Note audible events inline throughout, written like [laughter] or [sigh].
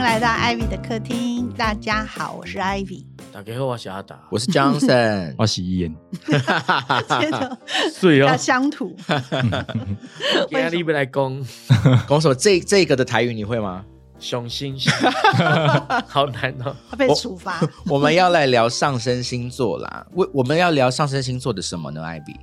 迎来到艾比的客厅。大家好，我是艾比。大家好，我是阿达。我是 Johnson，[laughs] 我洗烟，接着要乡土，今天你不来攻拱手这这个的台语你会吗？雄心，[laughs] 好难哦。会被处罚。我们要来聊上升星座啦。为我们要聊上升星座的什么呢？艾比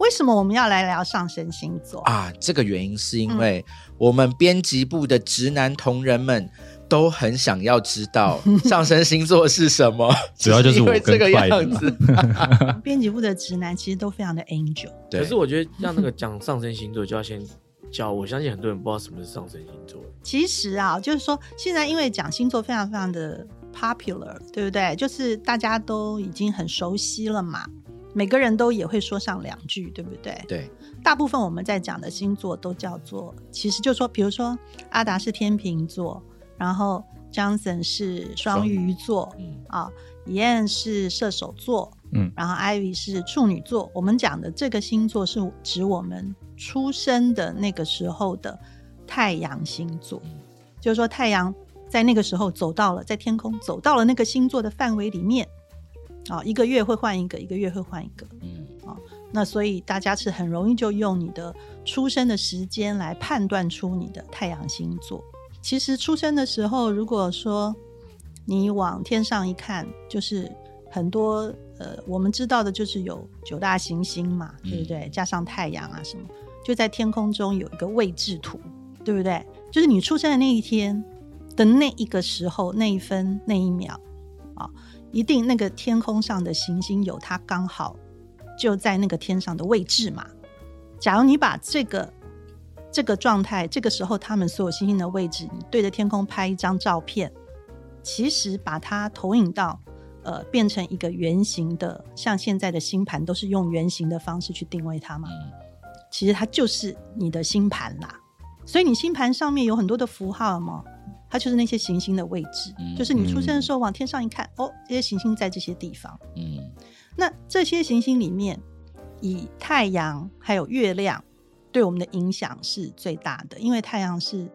为什么我们要来聊上升星座？啊，这个原因是因为我们编辑部的直男同仁们。都很想要知道 [laughs] 上升星座是什么，[laughs] 主要就是我因为这个样子。[laughs] 编辑部的直男其实都非常的 angel。对，可是我觉得让那个讲上升星座，就要先教。我相信很多人不知道什么是上升星座。其实啊，就是说现在因为讲星座非常非常的 popular，对不对？就是大家都已经很熟悉了嘛，每个人都也会说上两句，对不对？对，大部分我们在讲的星座都叫做，其实就说，比如说阿达是天秤座，然后 Johnson 是双鱼座，嗯啊，Ian 是射手座，嗯然后 Ivy 是处女座。我们讲的这个星座是指我们出生的那个时候的太阳星座，就是说太阳在那个时候走到了在天空走到了那个星座的范围里面，啊，一个月会换一个，一个月会换一个。嗯啊那所以大家是很容易就用你的出生的时间来判断出你的太阳星座。其实出生的时候，如果说你往天上一看，就是很多呃，我们知道的就是有九大行星嘛，对不对？加上太阳啊什么，就在天空中有一个位置图，对不对？就是你出生的那一天的那一个时候，那一分那一秒啊，一定那个天空上的行星有它刚好就在那个天上的位置嘛。假如你把这个这个状态，这个时候他们所有星星的位置，你对着天空拍一张照片，其实把它投影到呃变成一个圆形的，像现在的星盘都是用圆形的方式去定位它嘛。嗯其实它就是你的星盘啦。所以你星盘上面有很多的符号嘛，它就是那些行星的位置，嗯就是你出生的时候往天上一看，哦，这些行星在这些地方。嗯那这些行星里面，以太阳还有月亮对我们的影响是最大的，因为太阳是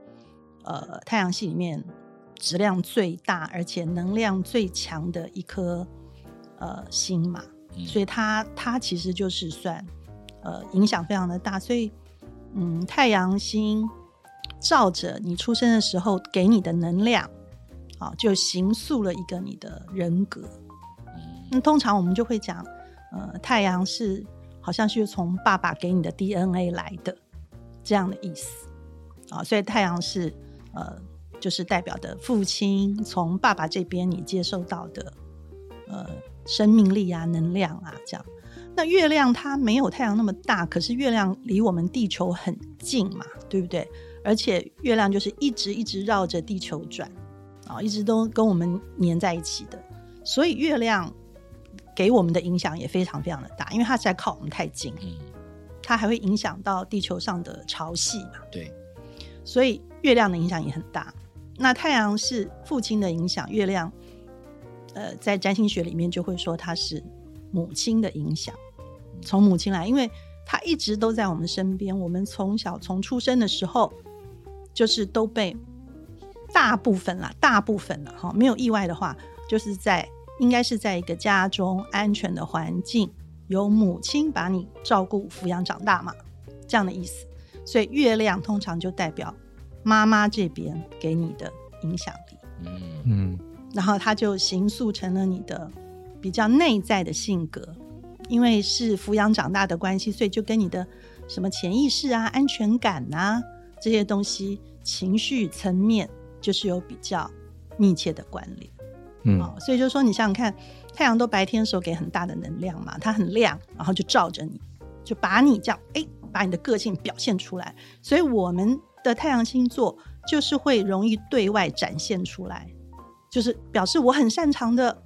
呃太阳系里面质量最大而且能量最强的一颗呃星嘛，嗯。所以它它其实就是算呃影响非常的大，所以嗯太阳星照着你出生的时候给你的能量，啊，就形塑了一个你的人格。嗯。那通常我们就会讲，呃，太阳是好像是从爸爸给你的 DNA 来的这样的意思啊，所以太阳是呃，就是代表的父亲从爸爸这边你接受到的呃生命力啊、能量啊这样。那月亮它没有太阳那么大，可是月亮离我们地球很近嘛，对不对？而且月亮就是一直一直绕着地球转啊，一直都跟我们粘在一起的，所以月亮给我们的影响也非常非常的大，因为它实在靠我们太近，嗯，它还会影响到地球上的潮汐嘛，对，所以月亮的影响也很大。那太阳是父亲的影响，月亮，呃，在占星学里面就会说它是母亲的影响，从母亲来，因为它一直都在我们身边。我们从小从出生的时候，就是都被大部分啦，大部分了，哈，没有意外的话，就是在应该是在一个家中安全的环境，由母亲把你照顾、抚养长大嘛，这样的意思。所以月亮通常就代表妈妈这边给你的影响力，嗯嗯然后它就形塑成了你的比较内在的性格，因为是抚养长大的关系，所以就跟你的什么潜意识啊、安全感啊这些东西、情绪层面，就是有比较密切的关联。嗯哦，所以就说你想想看，太阳都白天的时候给很大的能量嘛，它很亮，然后就照着你，就把你这样哎，把你的个性表现出来。所以我们的太阳星座就是会容易对外展现出来，就是表示我很擅长的，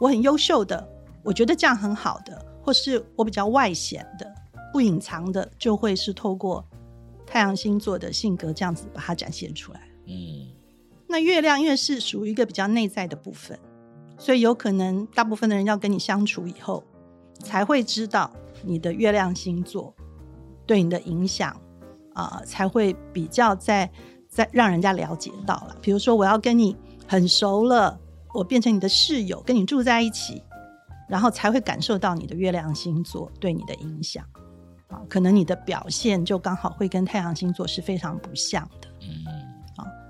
我很优秀的，我觉得这样很好的，或是我比较外显的、不隐藏的，就会是透过太阳星座的性格这样子把它展现出来。嗯那月亮因为是属于一个比较内在的部分，所以有可能大部分的人要跟你相处以后，才会知道你的月亮星座对你的影响啊、才会比较在在让人家了解到了。比如说，我要跟你很熟了，我变成你的室友，跟你住在一起，然后才会感受到你的月亮星座对你的影响。啊，可能你的表现就刚好会跟太阳星座是非常不像的。嗯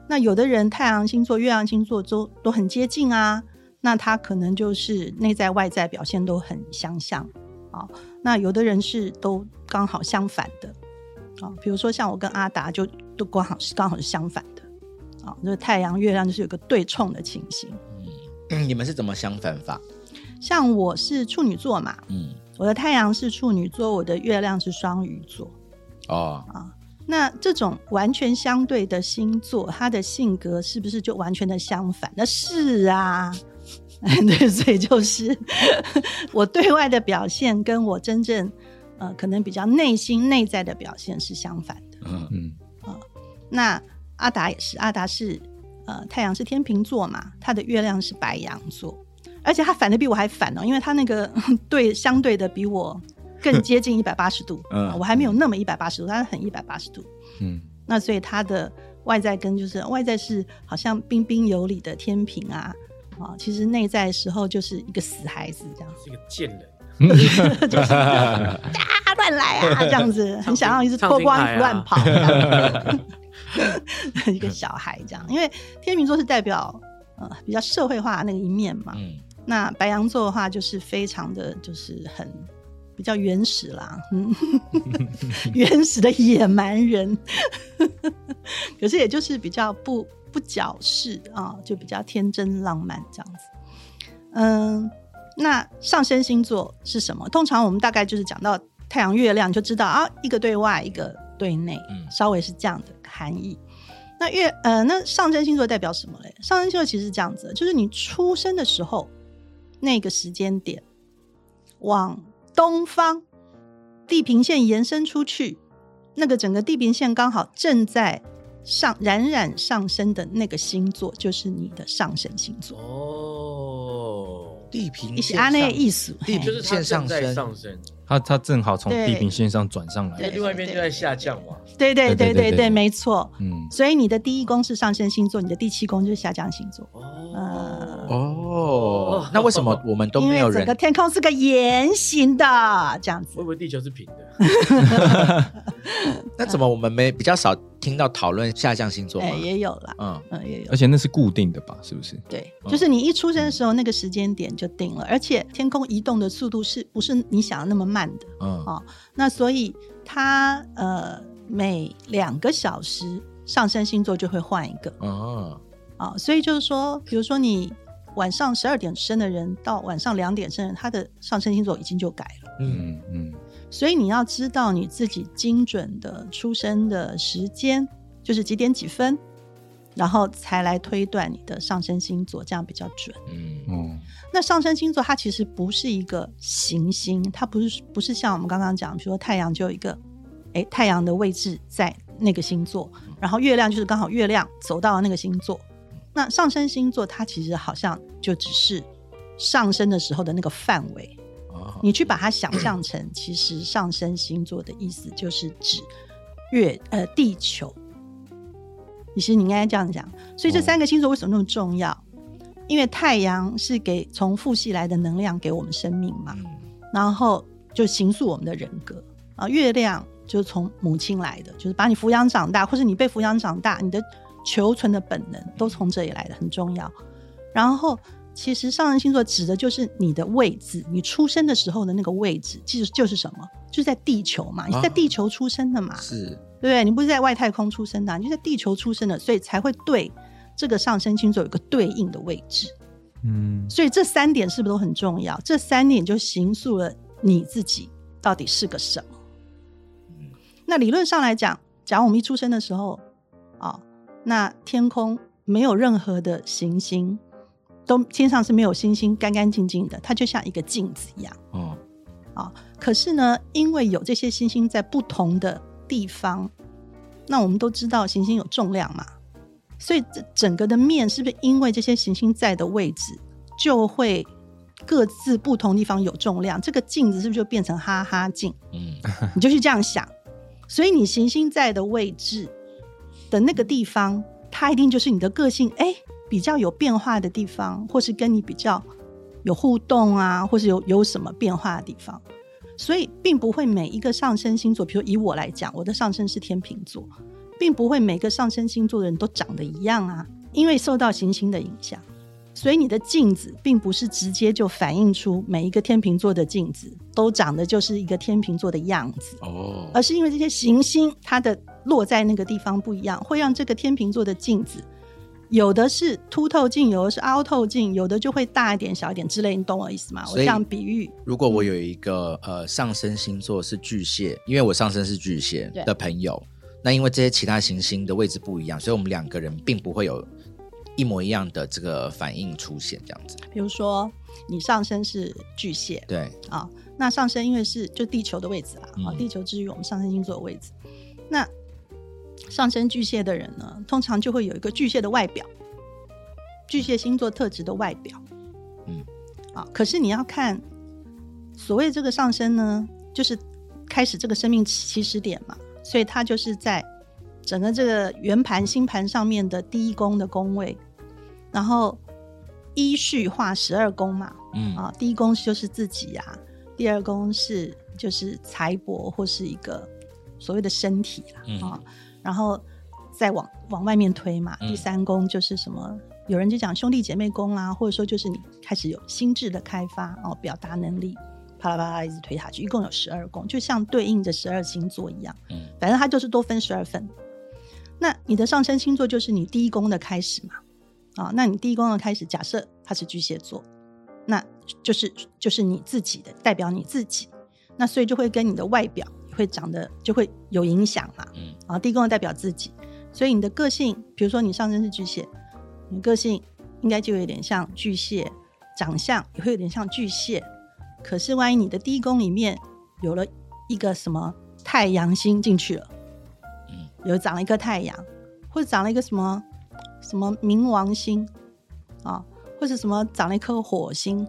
那有的人太阳星座、月亮星座都都很接近啊，那他可能就是内在外在表现都很相像啊。那有的人是都刚好相反的啊，比如说像我跟阿达就都刚好是刚好是相反的啊，就是太阳、月亮就是有个对冲的情形。嗯，你们是怎么相反法？像我是处女座嘛，嗯，我的太阳是处女座，我的月亮是双鱼座。哦，那这种完全相对的星座，他的性格是不是就完全的相反？那是啊，[laughs] 对，所以就是 [laughs] 我对外的表现跟我真正呃可能比较内心内在的表现是相反的。嗯嗯那阿达也是，阿达是呃太阳是天秤座嘛，他的月亮是白羊座，而且他反的比我还反哦，因为他那个 [laughs] 对相对的比我更接近一百八十度，嗯。我还没有那么一百八十度，但是很一百八十度。嗯。那所以他的外在跟就是外在是好像彬彬有礼的天平啊，啊，其实内在的时候就是一个死孩子这样，是一个贱人，[laughs] 啊乱来啊这样子，很想要一直脱光衣服乱跑，[laughs] 一个小孩这样，因为天秤座是代表呃比较社会化的那个一面嘛，嗯。那白羊座的话就是非常的就是很比较原始啦，嗯，[laughs] 原始的野蛮人，[laughs] 可是也就是比较不不矫饰啊，就比较天真浪漫这样子。嗯，那上升星座是什么？通常我们大概就是讲到太阳、月亮，就知道啊，一个对外，一个对内，嗯稍微是这样的含义。那月呃，那上升星座代表什么嘞？上升星座其实是这样子，就是你出生的时候那个时间点，往东方地平线延伸出去，那个整个地平线刚好正在上冉冉上升的那个星座，就是你的上升星座。哦，地平一起按那个意思，地平就是它正在上升，它它正好从地平线上转上来对，另外一边就在下降嘛。对对对对对，对对对对没错。嗯所以你的第一宫是上升星座，你的第七宫就是下降星座。哦，哦，那为什么我们都没有人为整个天空是个圆形的，这样子会不会地球是平的，[laughs] 那怎么我们没比较少听到讨论下降星座吗哎，？也有啦，嗯嗯，也有而。且那是固定的吧？是不是？对，嗯就是你一出生的时候，那个时间点就定了，而且天空移动的速度是不是你想的那么慢的？嗯哦那所以它呃每两个小时上升星座就会换一个哦啊、所以就是说，比如说你晚上十二点生的人到晚上两点生的人，他的上升星座已经就改了。嗯嗯嗯所以你要知道你自己精准的出生的时间，就是几点几分，然后才来推断你的上升星座，这样比较准。嗯哦那上升星座它其实不是一个行星，它不是不是像我们刚刚讲，比如说太阳就有一个，哎，太阳的位置在那个星座，然后月亮就是刚好月亮走到了那个星座。那上升星座它其实好像就只是上升的时候的那个范围，哦你去把它想象成，其实上升星座的意思就是指月呃地球。其实你应该这样讲，所以这哦三个星座为什么那么重要？因为太阳是给从父系来的能量给我们生命嘛，嗯然后就形塑我们的人格啊。月亮就是从母亲来的，就是把你抚养长大，或是你被抚养长大，你的求存的本能都从这里来的，很重要。然后，其实上升星座指的就是你的位置，你出生的时候的那个位置，其实就是什么？就是在地球嘛，你是在啊地球出生的嘛，是对不对？你不是在外太空出生的啊、你就在地球出生的，所以才会对这个上升星座有一个对应的位置。嗯所以这三点是不是都很重要？这三点就形塑了你自己到底是个什么。嗯那理论上来讲，假如我们一出生的时候，啊、那天空没有任何的行星，都天上是没有星星，干干净净的，它就像一个镜子一样。哦可是呢，因为有这些星星在不同的地方，那我们都知道行星有重量嘛，所以这整个的面是不是因为这些行星在的位置，就会各自不同地方有重量？这个镜子是不是就变成哈哈镜？嗯你就去这样想，所以你行星在的位置的那个地方，它一定就是你的个性。哎，比较有变化的地方，或是跟你比较有互动啊，或是有有什么变化的地方。所以，并不会每一个上升星座，比如以我来讲，我的上升是天秤座，并不会每个上升星座的人都长得一样啊，因为受到行星的影响。所以你的镜子并不是直接就反映出每一个天秤座的镜子都长得就是一个天秤座的样子，哦，而是因为这些行星它的落在那个地方不一样，会让这个天秤座的镜子有的是凸透镜，有的是凹透镜，有的就会大一点、小一点之类，你懂我意思吗？我这样比喻，如果我有一个呃上升星座是巨蟹，因为我上升是巨蟹的朋友，那因为这些其他行星的位置不一样，所以我们两个人并不会有一模一样的这个反应出现，这样子。比如说你上升是巨蟹。对，啊，那上升因为是就地球的位置啦，啊，嗯。地球之于我们上升星座的位置，那上升巨蟹的人呢，通常就会有一个巨蟹的外表，巨蟹星座特质的外表，嗯，啊，可是你要看所谓这个上升呢，就是开始这个生命起始点嘛，所以它就是在整个这个圆盘星盘上面的第一宫的宫位，然后依序画十二宫嘛，嗯啊，第一宫就是自己呀、第二宫是就是财帛或是一个所谓的身体啦，嗯啊，然后再往往外面推嘛，嗯第三宫就是什么？有人就讲兄弟姐妹宫啦，或者说就是你开始有心智的开发哦，表达能力，啪啦啪啦一直推下去，一共有十二宫，就像对应着十二星座一样，嗯反正它就是多分十二份。那你的上升星座就是你第一宫的开始嘛？啊，那你第一宫的开始，假设它是巨蟹座，那就是就是你自己的，代表你自己，那所以就会跟你的外表会长得就会有影响嘛。嗯啊，第一宫的代表自己，所以你的个性，比如说你上身是巨蟹，你个性应该就有点像巨蟹，长相也会有点像巨蟹。可是万一你的第一宫里面有了一个什么太阳星进去了，嗯有长了一颗太阳，或者长了一个什么什么冥王星啊，或者什么长了一颗火星，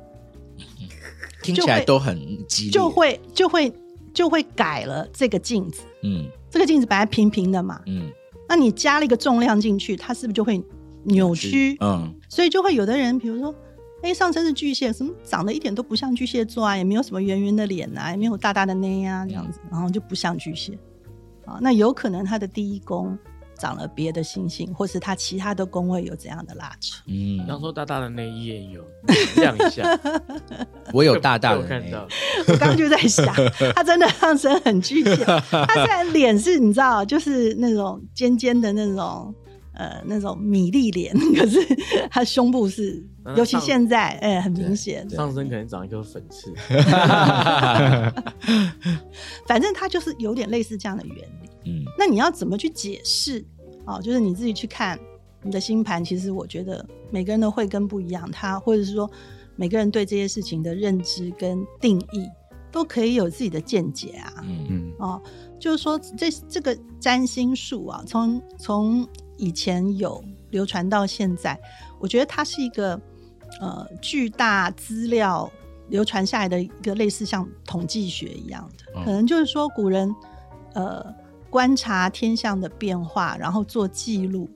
[laughs] 听起来都很激烈，就会就会就会改了这个镜子。嗯这个镜子本来平平的嘛，嗯那你加了一个重量进去，它是不是就会扭曲？嗯所以就会有的人，比如说，哎，上身是巨蟹，什么长得一点都不像巨蟹座啊，也没有什么圆圆的脸啊，也没有大大的内啊，这样子，然后就不像巨蟹啊。那有可能他的第一宫长了别的星星，或是他其他的宫位有怎样的拉扯。嗯，刚说大大的那一页有亮一下，[laughs] 我有大大的看到，[laughs] 我刚刚就在想，他真的上身很巨蟹，他虽然脸是你知道，就是那种尖尖的那种。呃，那种米粒脸，[laughs] 可是他胸部是，嗯尤其上现在，哎、很明显。上身可能长一颗粉刺，[laughs] 反正他就是有点类似这样的原理。嗯那你要怎么去解释？哦，就是你自己去看你的星盘。其实我觉得每个人的慧根不一样，他或者是说每个人对这些事情的认知跟定义都可以有自己的见解啊。嗯嗯哦，就是说这这个占星术啊，从从以前有流传到现在，我觉得它是一个呃巨大资料流传下来的一个类似像统计学一样的，嗯可能就是说古人呃观察天象的变化，然后做记录，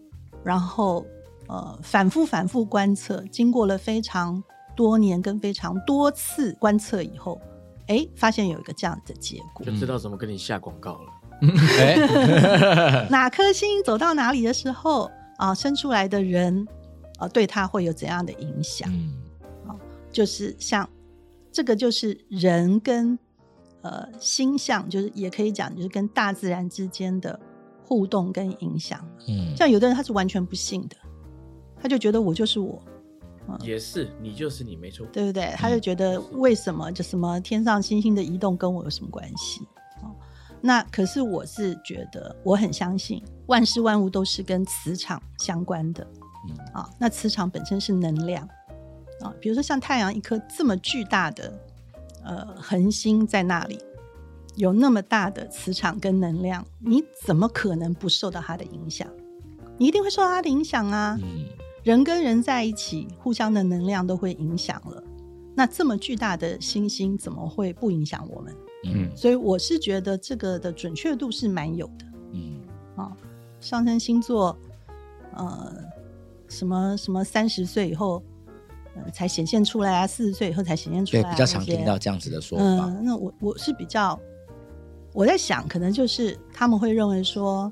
然后呃反复反复观测，经过了非常多年跟非常多次观测以后。哎，发现有一个这样的结果就，知道怎么跟你下广告了。[laughs] 哎，[laughs] 哪颗星走到哪里的时候啊，生出来的人啊，对他会有怎样的影响？嗯就是像这个，就是人跟呃星象，就是也可以讲，就是跟大自然之间的互动跟影响。嗯像有的人他是完全不信的，他就觉得我就是我，也是，你就是你，没错。对不对？他就觉得为什么就什么天上星星的移动跟我有什么关系？哦，那可是我是觉得我很相信万事万物都是跟磁场相关的，嗯啊，那磁场本身是能量啊，比如说像太阳一颗这么巨大的呃恒星在那里，有那么大的磁场跟能量，你怎么可能不受到它的影响？你一定会受到它的影响啊！嗯人跟人在一起，互相的能量都会影响了。那这么巨大的星星，怎么会不影响我们？嗯。所以我是觉得这个的准确度是蛮有的。嗯。啊、上升星座，呃，什么什么三十岁以后，呃，才显现出来啊，四十岁以后才显现出来、啊，比较常听到这样子的说法。嗯，那我我是比较，我在想，可能就是他们会认为说，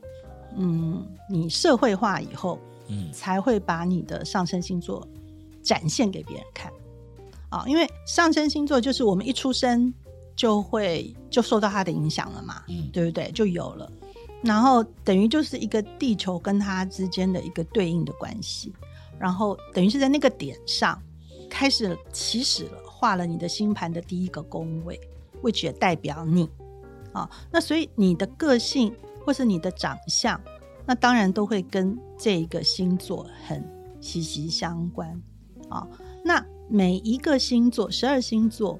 嗯，你社会化以后，嗯。才会把你的上升星座展现给别人看。啊，因为上升星座就是我们一出生就会就受到它的影响了嘛，嗯对不对？就有了，然后等于就是一个地球跟它之间的一个对应的关系，然后等于是在那个点上开始起始了，画了你的星盘的第一个宫位，which 也代表你啊。那所以你的个性或是你的长相，那当然都会跟这个星座很息息相关啊。那每一个星座，十二星座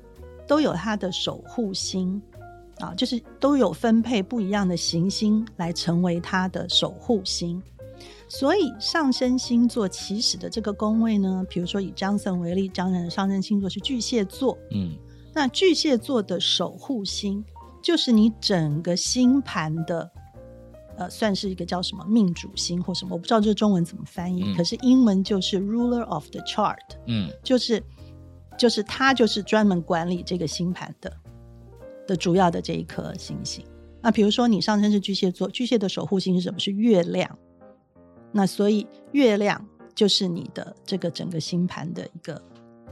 都有它的守护星啊，就是都有分配不一样的行星来成为它的守护星。所以上升星座起始的这个宫位呢，比如说以张森为例，张森的上升星座是巨蟹座，嗯。那巨蟹座的守护星就是你整个星盘的，呃，算是一个叫什么命主星或什么，我不知道这中文怎么翻译，嗯。可是英文就是 ruler of the chart，嗯。就是就是它就是专门管理这个星盘的的主要的这一颗星星。那比如说你上升是巨蟹座，巨蟹的守护星是什么？是月亮。那所以月亮就是你的这个整个星盘的一个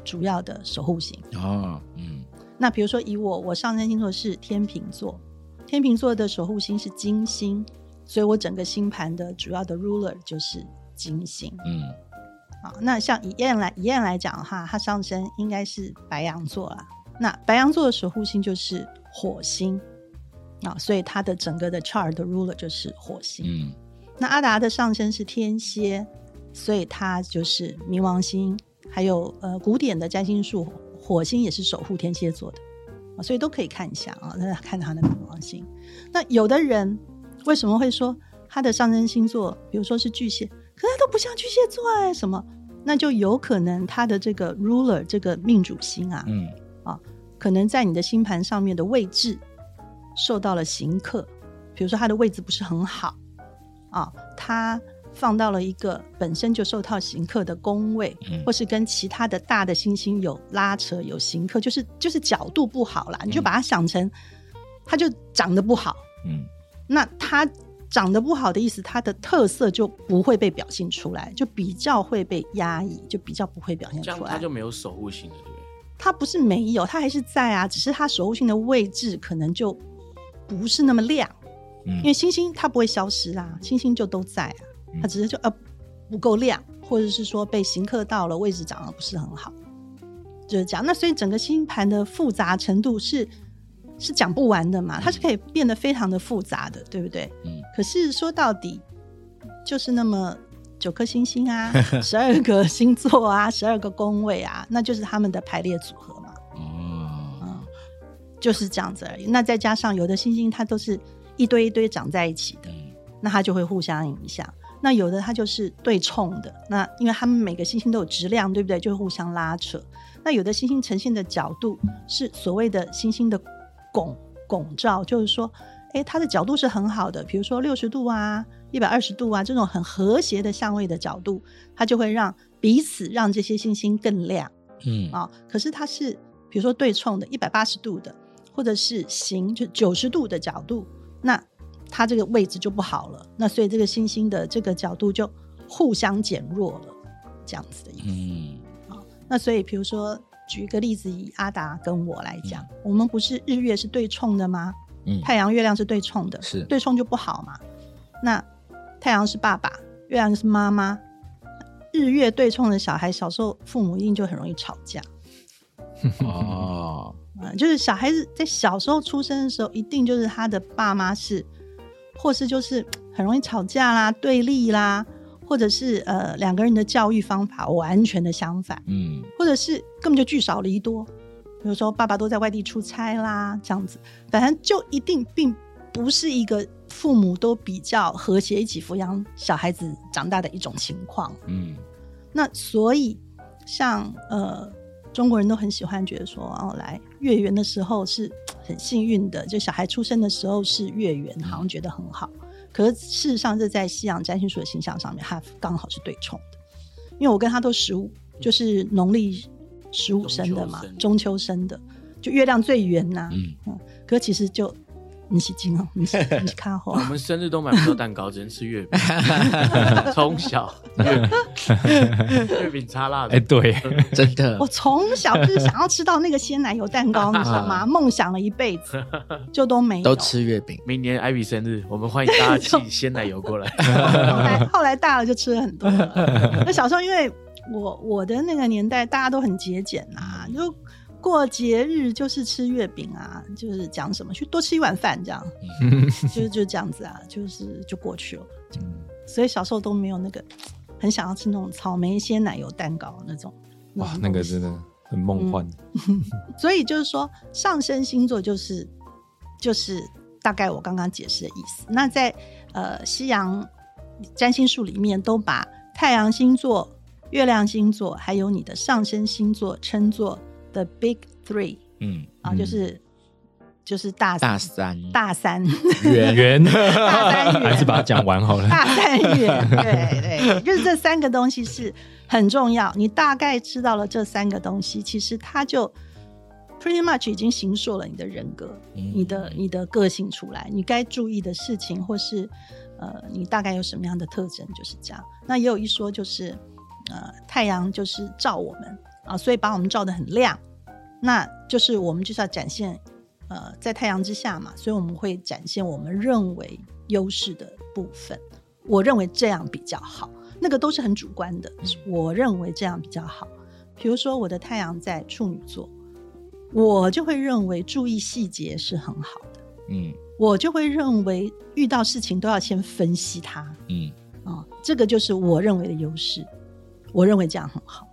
主要的守护星。哦嗯那比如说以我，我上升星座是天秤座，天秤座的守护星是金星，所以我整个星盘的主要的 ruler 就是金星。嗯啊，那像以燕来以燕来讲的话，它上升应该是白羊座啦。那白羊座的守护星就是火星啊，所以它的整个的 chart 的 ruler 就是火星。嗯那阿达的上升是天蝎，所以它就是冥王星，还有呃古典的占星术，火星也是守护天蝎座的啊，所以都可以看一下啊，那看他的冥王星。那有的人为什么会说他的上升星座，比如说是巨蟹，可是他都不像巨蟹座哎，什么？那就有可能他的这个 ruler 这个命主星啊，嗯。啊可能在你的星盘上面的位置受到了刑克，比如说他的位置不是很好啊，它放到了一个本身就受到刑克的宫位，嗯。或是跟其他的大的星星有拉扯、有刑克，就是就是角度不好啦，你就把它想成它就长得不好，嗯。那它长得不好的意思，它的特色就不会被表现出来，就比较会被压抑，就比较不会表现这样出来。它就没有守护性了，对不对？它不是没有，它还是在啊，只是它守护性的位置可能就不是那么亮，嗯因为星星它不会消失啊，星星就都在啊，它只是就呃不够亮，或者是说被行克到了，位置长得不是很好，就是这样。那所以整个星盘的复杂程度是是讲不完的嘛，它是可以变得非常的复杂的，对不对？嗯可是说到底，就是那么九颗星星啊，[laughs] 十二个星座啊，十二个宫位啊，那就是他们的排列组合嘛，哦就是这样子而已。那再加上有的星星它都是一堆一堆长在一起的，嗯那它就会互相影响。那有的它就是对冲的，那因为它们每个星星都有质量，对不对？就会互相拉扯。那有的星星呈现的角度是所谓的星星的拱拱照，就是说，诶，它的角度是很好的，比如说六十度啊、一百二十度啊这种很和谐的相位的角度，它就会让彼此让这些星星更亮嗯啊。可是它是比如说对冲的，一百八十度的，或者是行就九十度的角度，那它这个位置就不好了。那所以这个星星的这个角度就互相减弱了，这样子的意思。嗯啊那所以，比如说举一个例子，以阿达跟我来讲，我们不是日月是对冲的吗？嗯。太阳、月亮是对冲的，是。对冲就不好嘛。那太阳是爸爸，月亮是妈妈，日月对冲的小孩，小时候父母一定就很容易吵架。哦。[laughs] 嗯，就是小孩子在小时候出生的时候，一定就是他的爸妈是，或是就是很容易吵架啦、对立啦，或者是呃两个人的教育方法完全的相反，嗯。或者是根本就聚少离多，比如说爸爸都在外地出差啦，这样子，反正就一定并不是一个父母都比较和谐一起抚养小孩子长大的一种情况。嗯那所以像呃中国人都很喜欢觉得说哦，来月圆的时候是很幸运的，就小孩出生的时候是月圆，好像觉得很好。可是事实上，这在西洋占星术的形象上面，它刚好是对冲的。因为我跟他都十五，就是农历十五生的嘛中秋生，的，就月亮最圆呐、嗯嗯，可其实就你是金哦，你是你是看好我们生日都买不到蛋糕，只能吃月饼。[laughs] 从小月饼，月饼插蜡烛。哎，对，真的我从小就是想要吃到那个鲜奶油蛋糕，你知道吗？梦想了一辈子，[laughs] 就都没有。都吃月饼。明年艾比生日，我们欢迎大家寄鲜奶油过来。[laughs] 后来后来大了就吃了很多了。那小时候因为我我的那个年代大家都很节俭啊，就过节日就是吃月饼啊，就是讲什么去多吃一碗饭这样，就是就这样子啊，就是就过去了。所以小时候都没有那个很想要吃那种草莓鲜奶油蛋糕那种。哇，那个真的很梦幻。[laughs] 所以就是说，上升星座就是就是大概我刚刚解释的意思。那在呃西洋占星术里面，都把太阳星座、月亮星座还有你的上升星座称作 the big three 嗯，啊，嗯。就是就是大大三。大三。圆。[laughs] 圆，大三元还是把它讲完好了。大三元，对对，就是这三个东西是很重要。你大概知道了这三个东西，其实它就 pretty much 已经形塑了你的人格，嗯。你的你的个性出来，你该注意的事情，或是呃，你大概有什么样的特征，就是这样。那也有一说就是，呃，太阳就是照我们啊，所以把我们照得很亮，那就是我们就是要展现，呃，在太阳之下嘛，所以我们会展现我们认为优势的部分。我认为这样比较好，那个都是很主观的。我认为这样比较好。比如说我的太阳在处女座，我就会认为注意细节是很好的，嗯我就会认为遇到事情都要先分析它嗯啊、这个就是我认为的优势，我认为这样很好。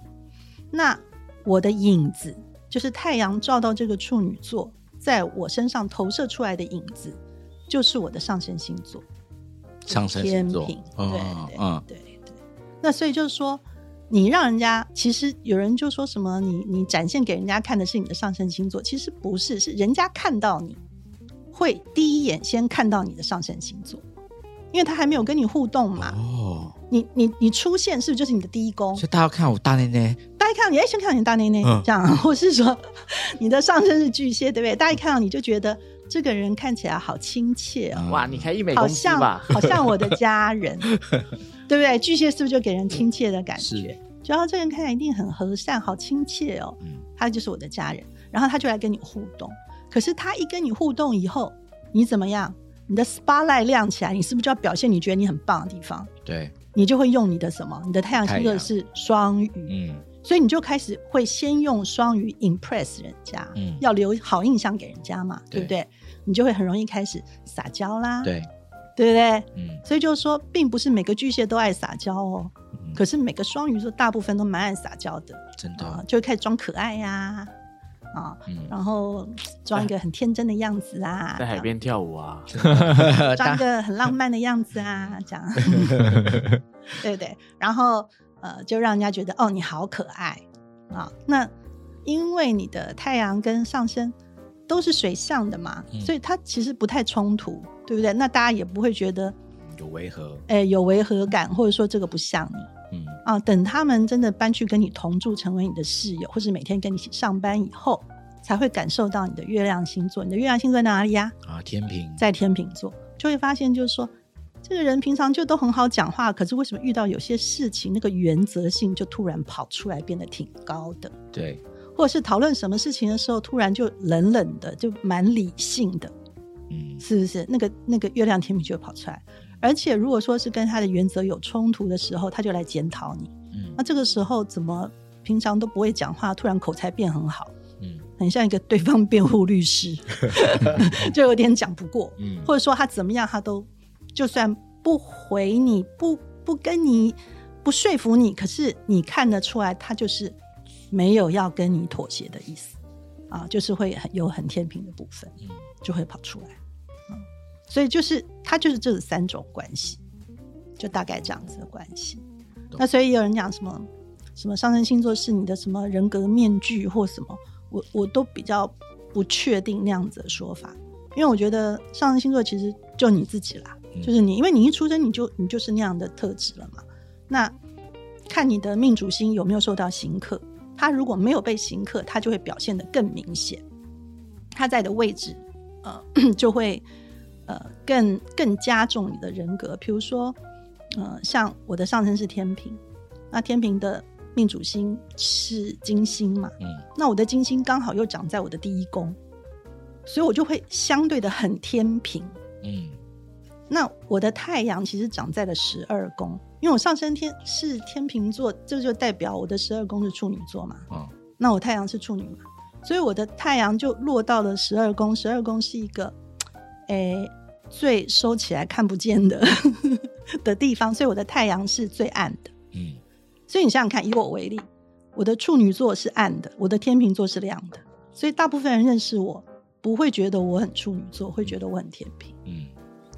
那我的影子就是太阳照到这个处女座，在我身上投射出来的影子，就是我的上升星座。上升天星座平，哦对对嗯对对。那所以就是说，你让人家其实有人就说什么你你展现给人家看的是你的上升星座，其实不是，是人家看到你会第一眼先看到你的上升星座，因为他还没有跟你互动嘛。哦，你你你出现是不是就是你的第一宫所？以大家看我大内内，大家看到你，哎，先看到你的大内内，嗯这样，[laughs] 或是说 [laughs] 你的上身是巨蟹，对不对？大家一看到你就觉得这个人看起来好亲切哦，嗯哇，你看一美好像吧？好像我的家人，[laughs] 对不对？巨蟹是不是就给人亲切的感觉是？只要这个人看起来一定很和善，好亲切哦，嗯他就是我的家人。然后他就来跟你互动，可是他一跟你互动以后，你怎么样？你的 spotlight 亮起来，你是不是就要表现你觉得你很棒的地方？对，你就会用你的什么？你的太阳星座是双鱼，嗯。所以你就开始会先用双鱼 impress 人家，嗯。要留好印象给人家嘛，对。不对？你就会很容易开始撒娇啦，对，对不对？嗯。所以就是说，并不是每个巨蟹都爱撒娇哦，嗯。可是每个双鱼座大部分都蛮爱撒娇的真啊、的，就会开始装可爱呀、啊，嗯，然后嗯装一个很天真的样子啊，在海边跳舞啊，[laughs] 装一个很浪漫的样子啊，这样，[laughs] 对不对？然后呃，就让人家觉得哦，你好可爱啊。那因为你的太阳跟上升都是水象的嘛，嗯所以它其实不太冲突，对不对？那大家也不会觉得有违和，哎有违和感，或者说这个不像你。嗯啊，等他们真的搬去跟你同住，成为你的室友，或是每天跟你一起上班以后，才会感受到你的月亮星座。你的月亮星座在哪里呀、啊，天平，在天秤座，就会发现就是说，这个人平常就都很好讲话，可是为什么遇到有些事情，那个原则性就突然跑出来，变得挺高的，对，或者是讨论什么事情的时候，突然就冷冷的，就蛮理性的，嗯是不是？那个那个月亮天平就会跑出来。而且如果说是跟他的原则有冲突的时候，他就来检讨你。嗯。那这个时候怎么平常都不会讲话，突然口才变很好，嗯。很像一个对方辩护律师，[laughs] 就有点讲不过，嗯。或者说他怎么样，他都就算不回你，不不跟你不说服你，可是你看得出来，他就是没有要跟你妥协的意思。啊，就是会很有很天平的部分嗯。就会跑出来，嗯，所以就是他就是这三种关系，就大概这样子的关系。那所以有人讲什么什么上升星座是你的什么人格面具或什么，我我都比较不确定那样子的说法，因为我觉得上升星座其实就你自己啦，嗯就是你，因为你一出生你就你就是那样的特质了嘛。那看你的命主星有没有受到刑克。它如果没有被刑克，它就会表现得更明显。它在的位置，呃，[clears throat] 就会呃更更加重你的人格。比如说，呃，像我的上升是天平，那天平的命主星是金星嘛，嗯那我的金星刚好又长在我的第一宫，所以我就会相对的很天平。嗯那我的太阳其实长在了十二宫，因为我上升天是天秤座，这就代表我的十二宫是处女座嘛。哦那我太阳是处女嘛，所以我的太阳就落到了十二宫。十二宫是一个，诶、最收起来看不见的 [laughs] 的地方，所以我的太阳是最暗的。嗯所以你想想看，以我为例，我的处女座是暗的，我的天秤座是亮的，所以大部分人认识我不会觉得我很处女座，会觉得我很天平，嗯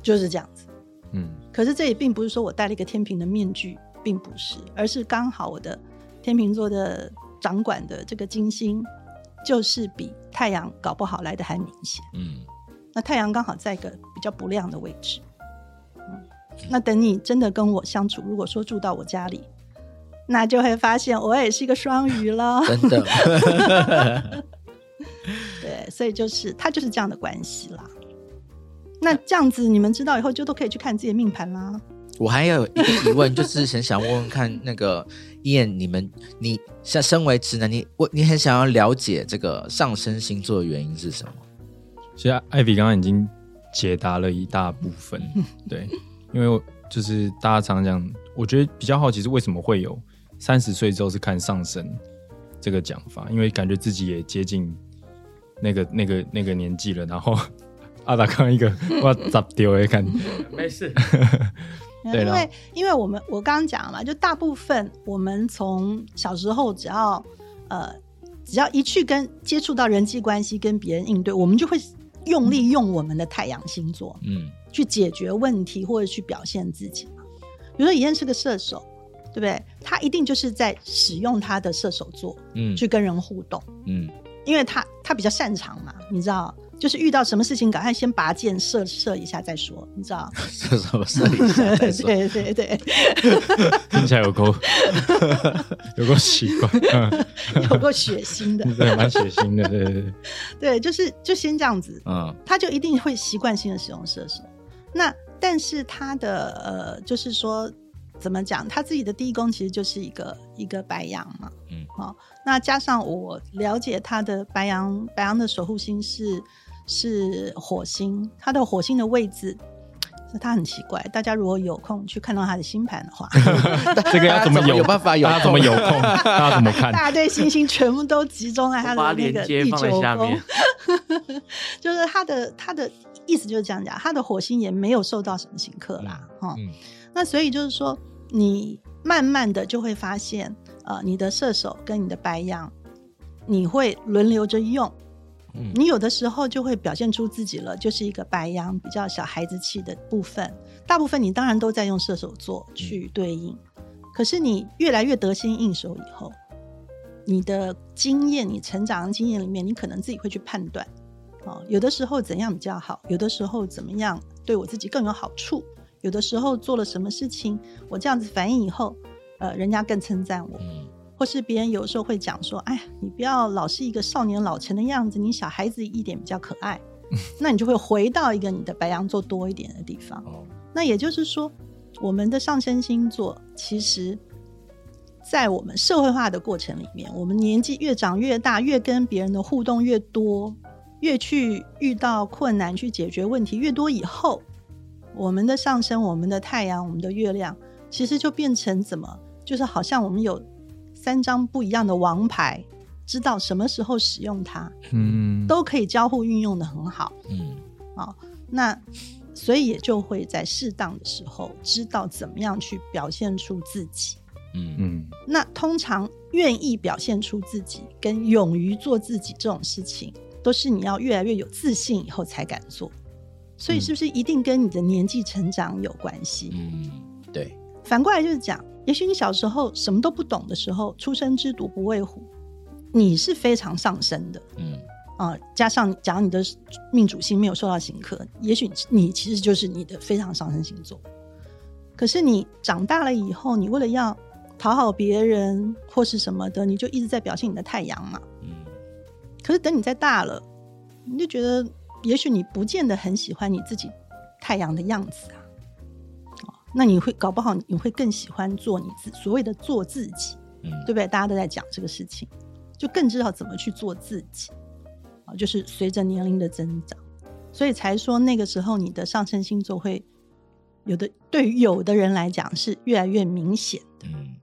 就是这样子。嗯可是这也并不是说我戴了一个天平的面具，并不是，而是刚好我的天秤座的掌管的这个金星，就是比太阳搞不好来的还明显。嗯那太阳刚好在一个比较不亮的位置。嗯，那等你真的跟我相处，如果说住到我家里，那就会发现我也是一个双鱼了。[laughs] 真的，对，所以就是他就是这样的关系啦。那这样子，你们知道以后就都可以去看自己的命盘啦。我还有一个疑问，就是很想问问看，那个燕，你们你像身为直男，你我你很想要了解这个上升星座的原因是什么？其实艾比刚刚已经解答了一大部分，[laughs] 对，因为我就是大家常讲，我觉得比较好奇是为什么会有三十岁之后是看上升这个讲法，因为感觉自己也接近那个那个那个年纪了，然后 [laughs] 阿达刚一个我咋丢的感觉，[laughs] 没事，因为因为我们我刚刚讲了嘛，就大部分我们从小时候只要呃只要一去跟接触到人际关系跟别人应对，我们就会用力用我们的太阳星座嗯去解决问题或者去表现自己嘛。比如说，以燕是个射手，对不对？他一定就是在使用他的射手座嗯去跟人互动，嗯因为他他比较擅长嘛，你知道。就是遇到什么事情，赶快先拔箭射射一下再说，你知道？[laughs] 射什么设理一下再说。[laughs] 对对对，听起来有够 [laughs] 有够奇怪，嗯，有够血腥的，对，蛮血腥的，对对对，对，就是就先这样子，嗯。他就一定会习惯性的使用射手。那但是他的呃，就是说怎么讲，他自己的第一宫其实就是一个一个白羊嘛，嗯。好、那加上我了解他的白羊，白羊的守护星是是火星，它的火星的位置。他很奇怪，大家如果有空去看到他的星盘的话，[laughs] 这个要怎么有有办法有大家怎么有空？大家怎么看？[laughs] 大家对星星全部都集中在他的那个链接放在第九宫下面，[laughs] 就是他的他的意思就是这样讲，他的火星也没有受到什么刑克啦，哈、嗯那所以就是说，你慢慢的就会发现，呃，你的射手跟你的白羊，你会轮流着用，嗯。你有的时候就会表现出自己了，就是一个白羊比较小孩子气的部分，大部分你当然都在用射手座去对应，可是你越来越得心应手以后，你的经验，你成长的经验里面，你可能自己会去判断，哦，有的时候怎样比较好，有的时候怎么样对我自己更有好处，有的时候做了什么事情，我这样子反应以后，呃，人家更称赞我，嗯或是别人有时候会讲说，哎呀，你不要老是一个少年老成的样子，你小孩子一点比较可爱，[laughs] 那你就会回到一个你的白羊座多一点的地方。哦那也就是说，我们的上升星座其实，在我们社会化的过程里面，我们年纪越长越大，越跟别人的互动越多，越去遇到困难去解决问题越多以后，我们的上升、我们的太阳、我们的月亮，其实就变成怎么，就是好像我们有三张不一样的王牌，知道什么时候使用它，嗯，都可以交互运用的很好。嗯那所以也就会在适当的时候知道怎么样去表现出自己。嗯嗯那通常愿意表现出自己跟勇于做自己这种事情，都是你要越来越有自信以后才敢做。所以是不是一定跟你的年纪成长有关系？嗯，对，反过来就是讲，也许你小时候什么都不懂的时候，初生之犊不畏虎，你是非常上升的。嗯啊、加上假如你的命主星没有受到刑克，也许你其实就是你的非常上升星座。可是你长大了以后，你为了要讨好别人或是什么的，你就一直在表现你的太阳嘛。嗯可是等你再大了，你就觉得，也许你不见得很喜欢你自己太阳的样子啊。哦，那你会搞不好你会更喜欢做你自所谓的做自己，嗯对不对？大家都在讲这个事情，就更知道怎么去做自己啊。就是随着年龄的增长，所以才说那个时候你的上升星座会有的，对于有的人来讲是越来越明显的。嗯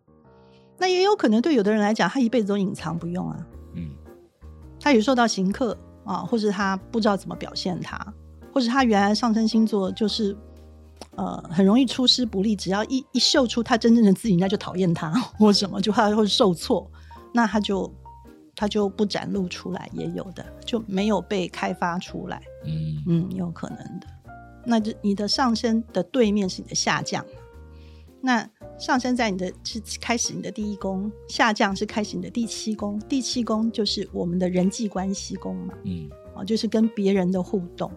那也有可能对有的人来讲，他一辈子都隐藏不用啊。嗯他也受到刑克啊，或者他不知道怎么表现他，或者他原来上升星座就是呃很容易出师不利，只要一一秀出他真正的自己，人家就讨厌他或什么，就他会受挫，那他就他就不展露出来，也有的就没有被开发出来，嗯嗯，有可能的。那就你的上升的对面是你的下降嘛，那上升在你的是开始你的第一宫，下降是开始你的第七宫，第七宫就是我们的人际关系宫嘛，嗯啊，就是跟别人的互动。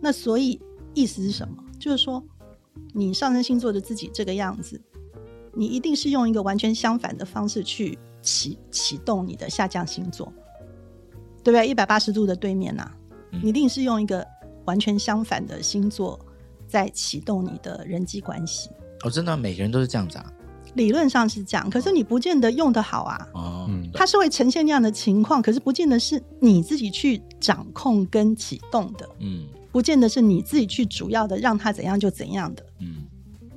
那所以意思是什么？就是说，你上升星座的自己这个样子，你一定是用一个完全相反的方式去启启动你的下降星座，对不对？一百八十度的对面呐、嗯你一定是用一个完全相反的星座在启动你的人际关系。哦，真的每个人都是这样子啊？理论上是这样，可是你不见得用得好啊。哦，嗯它是会呈现那样的情况，可是不见得是你自己去掌控跟启动的，嗯不见得是你自己去主要的让他怎样就怎样的。嗯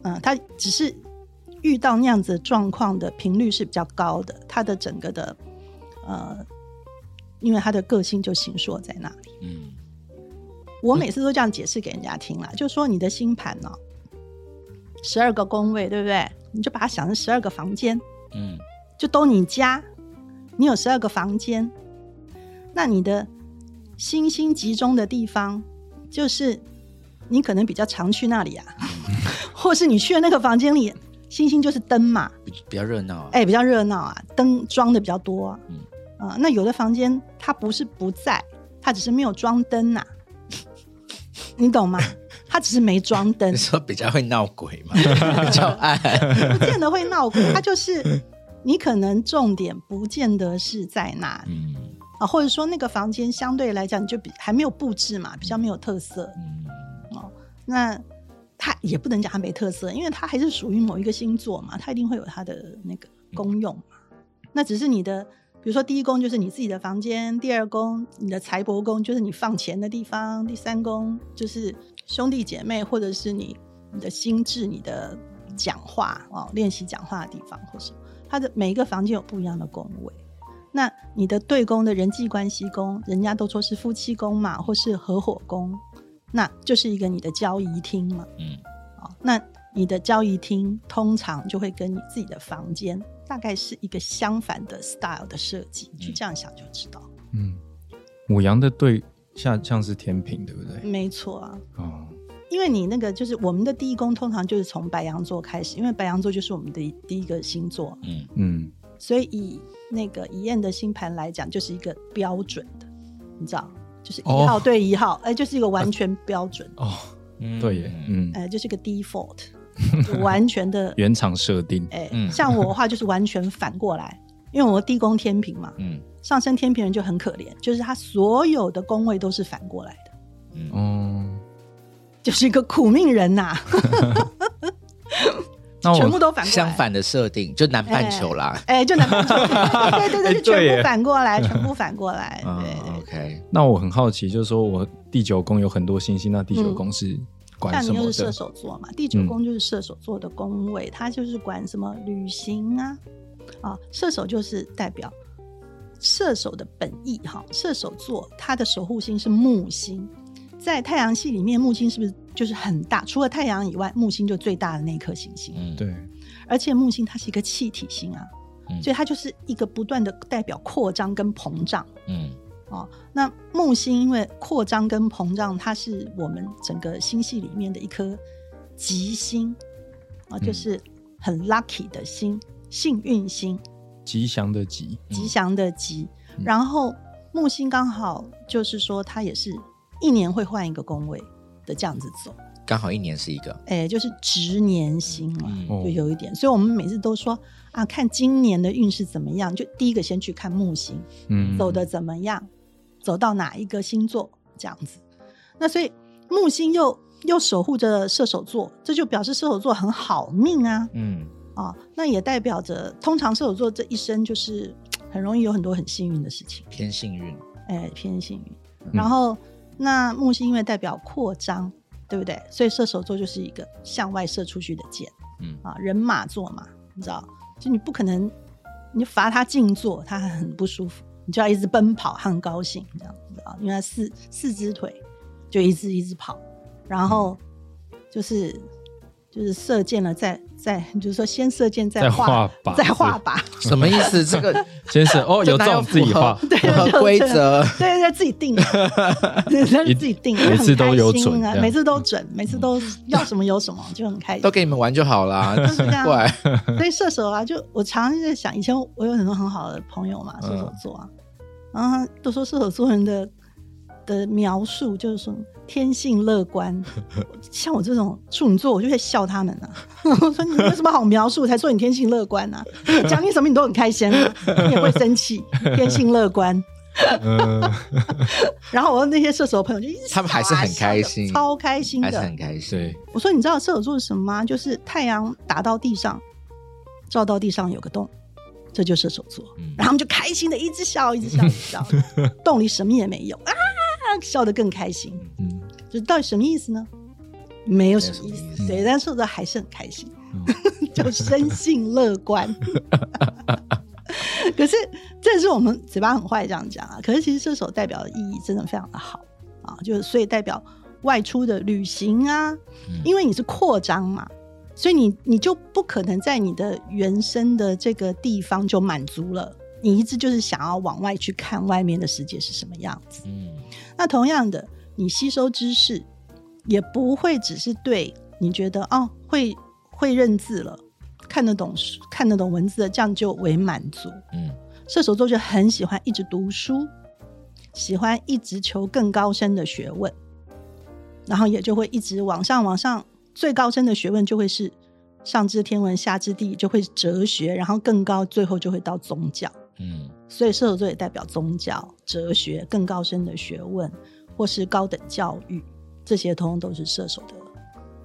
嗯，他只是遇到那样子状况的频率是比较高的，他的整个的呃，因为他的个性就形塑在那里。嗯我每次都这样解释给人家听啦，就说你的星盘呢、十二个宫位，对不对？你就把它想成十二个房间，嗯就都你家，你有十二个房间，那你的星星集中的地方，就是你可能比较常去那里啊，[laughs] 或是你去的那个房间里，星星就是灯嘛，比比较热闹啊。哎、比较热闹啊，灯装的比较多啊，嗯啊、那有的房间它不是不在，它只是没有装灯呐、[laughs] 你懂吗？它只是没装灯 [laughs] 你，说比较会闹鬼嘛，比较暗。不见得会闹鬼，它就是你可能重点不见得是在那里。嗯啊，或者说那个房间相对来讲，你就比还没有布置嘛，比较没有特色嗯哦。那它也不能讲它没特色，因为它还是属于某一个星座嘛，它一定会有它的那个功用嘛。那只是你的，比如说第一宫就是你自己的房间，第二宫你的财帛宫就是你放钱的地方，第三宫就是兄弟姐妹或者是你你的心智、你的讲话哦，练习讲话的地方或什么。它的每一个房间有不一样的宫位。那你的对宫的人际关系宫，人家都说是夫妻宫嘛，或是合伙宫，那就是一个你的交易厅嘛。嗯哦，那你的交易厅通常就会跟你自己的房间大概是一个相反的 style 的设计，去这样想就知道。嗯，母羊的对下像是天平，对不对？没错啊，哦，因为你那个就是我们的第一宫，通常就是从白羊座开始，因为白羊座就是我们的第一个星座，嗯嗯所以以那个一燕的星盘来讲，就是一个标准的，你知道，就是一哦。号对一号，哎、就是一个完全标准，哦，嗯。对耶，嗯，呃，就是一个 default，[laughs] 完全的，原厂设定，哎、嗯像我的话就是完全反过来，因为我地宫天平嘛，嗯上升天平人就很可怜，就是他所有的宫位都是反过来的，嗯。哦，就是一个苦命人呐、[laughs] [laughs] 那我全部都反过来，相反的设定就南半球啦。哎、就南半球，对对对全部反过来，[laughs] 全部反过来，嗯对对。，OK，那我很好奇，就是说我第九宫有很多星星，那第九宫是管什么像你又是射？手座嘛，第九宫就是射手座的宫位，它就是管什么旅行啊，啊，射手就是代表射手的本意哈。射手座它的守护星是木星，在太阳系里面，木星是不是就是很大？除了太阳以外，木星就最大的那颗行星。嗯，对，而且木星它是一个气体星啊，嗯所以它就是一个不断的代表扩张跟膨胀。嗯哦，那木星因为扩张跟膨胀，它是我们整个星系里面的一颗吉星啊，嗯就是很 lucky 的星，幸运星，吉祥的吉，吉祥的吉。嗯然后木星刚好就是说，它也是一年会换一个工位，的这样子走。刚好一年是一个，哎，就是值年星嘛，就有一点。所以我们每次都说啊，看今年的运势怎么样，就第一个先去看木星嗯走的怎么样，走到哪一个星座这样子。那所以木星又又守护着射手座，这就表示射手座很好命啊嗯啊，那也代表着通常射手座这一生就是很容易有很多很幸运的事情。偏幸运，哎，偏幸运。然后那木星因为代表扩张，对不对？所以射手座就是一个向外射出去的箭嗯啊，人马座嘛，你知道，就你不可能，你罚他静坐，他很不舒服，你就要一直奔跑，他很高兴这样子啊，因为他四四只腿就一直一直跑，然后就是。就是射箭了再，再就是说先射箭，再画画靶再画靶，什么意思？这个 [laughs] 先是哦，[laughs] 有这种自己画，对规则，对对，自己定 [laughs] 自己定的，每次都有很开心准啊每次都准，每次都要什么有什么，就很开心都。给你们玩就好啦，奇是这样怪，所以射手啊，就我常常在想，以前我有很多很好的朋友嘛，射手座啊，然后都说射手座人的的描述就是说天性乐观，[laughs] 像我这种处女座，我就会笑他们啊。[laughs] 我说你有什么好描述？才说你天性乐观啊？[laughs] 讲你什么你都很开心啊，你也会生气，天性乐观。嗯，然后我那些射手朋友就一直他们还是很开心超开心还是的。很开心。我说你知道射手座是什么吗？就是太阳打到地上，照到地上有个洞，这就是射手座。嗯然后他们就开心的一直笑，一直笑，一直笑，洞里什么也没有啊，笑得更开心。嗯，就是到底什么意思呢？没有什么意思，对，但射手座还是很开心，嗯。[laughs] 就生性乐观。[laughs] 可是这是我们嘴巴很坏这样讲啊，可是其实射手代表的意义真的非常的好啊，就是所以代表外出的旅行啊，嗯。因为你是扩张嘛，所以你你就不可能在你的原生的这个地方就满足了，你一直就是想要往外去看外面的世界是什么样子。嗯那同样的，你吸收知识也不会只是对你觉得哦会会认字了，看得懂书看得懂文字的这样就为满足。嗯射手座就很喜欢一直读书，喜欢一直求更高深的学问，然后也就会一直往上往上，最高深的学问就会是上知天文下知地理，就会哲学，然后更高，最后就会到宗教。嗯所以射手座也代表宗教、哲学、更高深的学问，或是高等教育，这些通通都是射手的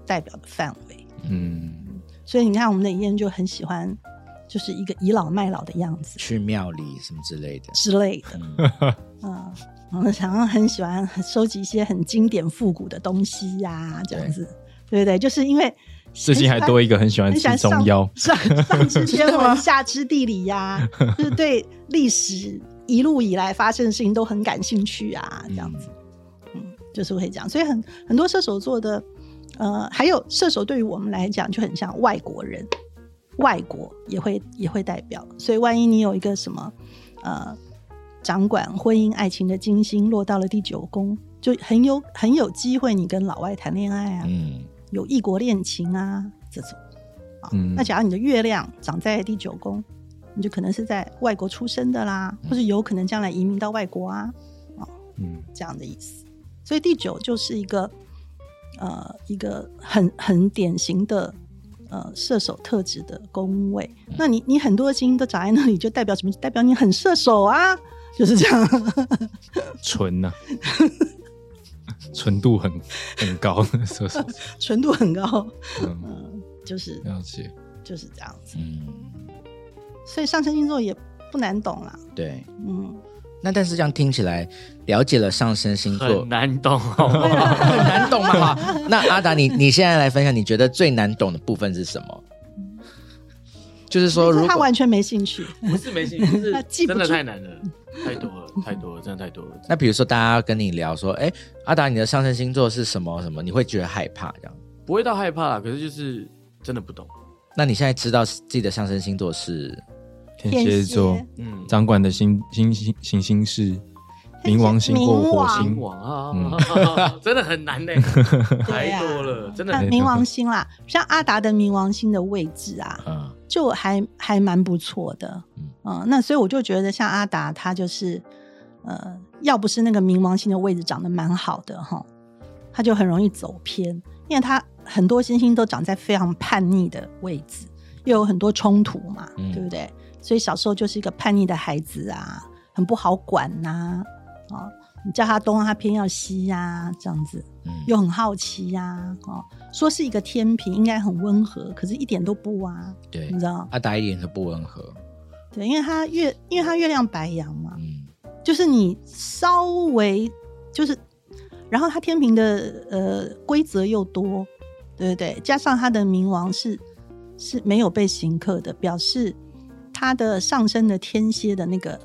代表的范围。嗯，所以你看，我们的燕就很喜欢，就是一个倚老卖老的样子去庙里什么之类的。之类的。嗯嗯，然后想要很喜欢收集一些很经典复古的东西呀、这样子，对不对？就是因为最近还多一个很喜欢上上上知天文，下知地理呀、就是对历史一路以来发生的事情都很感兴趣啊，这样子，嗯，就是会这样。所以很很多射手座的，呃，还有射手对于我们来讲就很像外国人，外国也会也会代表。所以万一你有一个什么，呃，掌管婚姻爱情的金星落到了第九宫，就很有很有机会你跟老外谈恋爱啊，嗯有异国恋情啊这种。啊嗯那假如你的月亮长在第九宫，你就可能是在外国出生的啦，或是有可能将来移民到外国啊，嗯这样的意思。所以第九就是一个呃一个很很典型的呃射手特质的宫位。那你你很多星都长在那里，就代表什么？代表你很射手啊，就是这样。[laughs] 纯呐，纯度很 [laughs] 很高的射手，[laughs] [laughs] 纯度很高，嗯，嗯，就是了解，就是这样子。嗯，所以上升星座也不难懂啦，对。嗯。那但是这样听起来，了解了上升星座很难懂，好不好？很难懂嘛。好，那阿达，你你现在来分享，你觉得最难懂的部分是什么？就是说，就是如果他完全没兴趣，不是没兴趣，[laughs] 他记是真的太难了，太多了，太多了，真的太多了。那比如说大家跟你聊说，哎，阿达，你的上升星座是什么什么？你会觉得害怕这样？不会到害怕啦，可是就是真的不懂。那你现在知道自己的上升星座是天蝎座嗯，掌管的星星星行星是冥王星或火冥王星。冥，王啊，嗯。[laughs] 真的很难呢，[laughs] 太多了，真的很啊冥王星啦，像阿达的冥王星的位置啊，嗯。就还还蛮不错的，嗯。嗯、那所以我就觉得像阿达他就是，呃，要不是那个冥王星的位置长得蛮好的哈，他就很容易走偏，因为他很多星星都长在非常叛逆的位置，又有很多冲突嘛，嗯。对不对？所以小时候就是一个叛逆的孩子啊，很不好管呐、啊，你叫他东，他偏要西呀、这样子，嗯又很好奇呀、哦，说是一个天平，应该很温和，可是一点都不啊，对你，知道？阿达一点都不温和，对，因为他月，因为他月亮白羊嘛，嗯就是你稍微就是，然后他天平的呃规则又多，对不对？加上他的冥王是是没有被刑克的，表示他的上升的天蝎的那个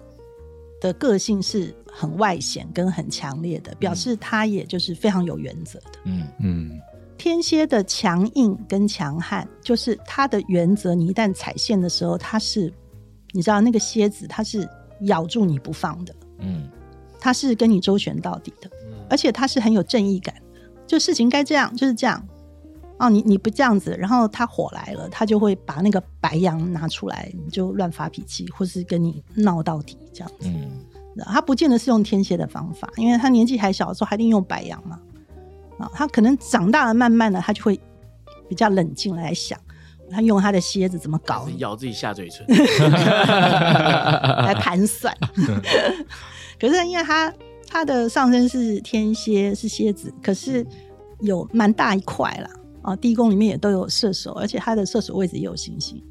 的个性是很外显跟很强烈的，表示他也就是非常有原则的。嗯嗯天蝎的强硬跟强悍，就是他的原则，你一旦踩线的时候，他是你知道那个蝎子，它是咬住你不放的。嗯他是跟你周旋到底的，嗯而且他是很有正义感的，就事情该这样就是这样。哦，你你不这样子，然后他火来了，他就会把那个白羊拿出来，你就乱发脾气，或是跟你闹到底这样子。嗯他不见得是用天蝎的方法，因为他年纪还小的时候，还一定用白羊嘛。啊，他可能长大了，慢慢的他就会比较冷静来想，他用他的蝎子怎么搞咬自己下嘴唇，来盘算。[laughs] 可是因为他他的上身是天蝎，是蝎子，可是有蛮大一块啦。啊，地宫里面也都有射手，而且他的射手位置也有星星，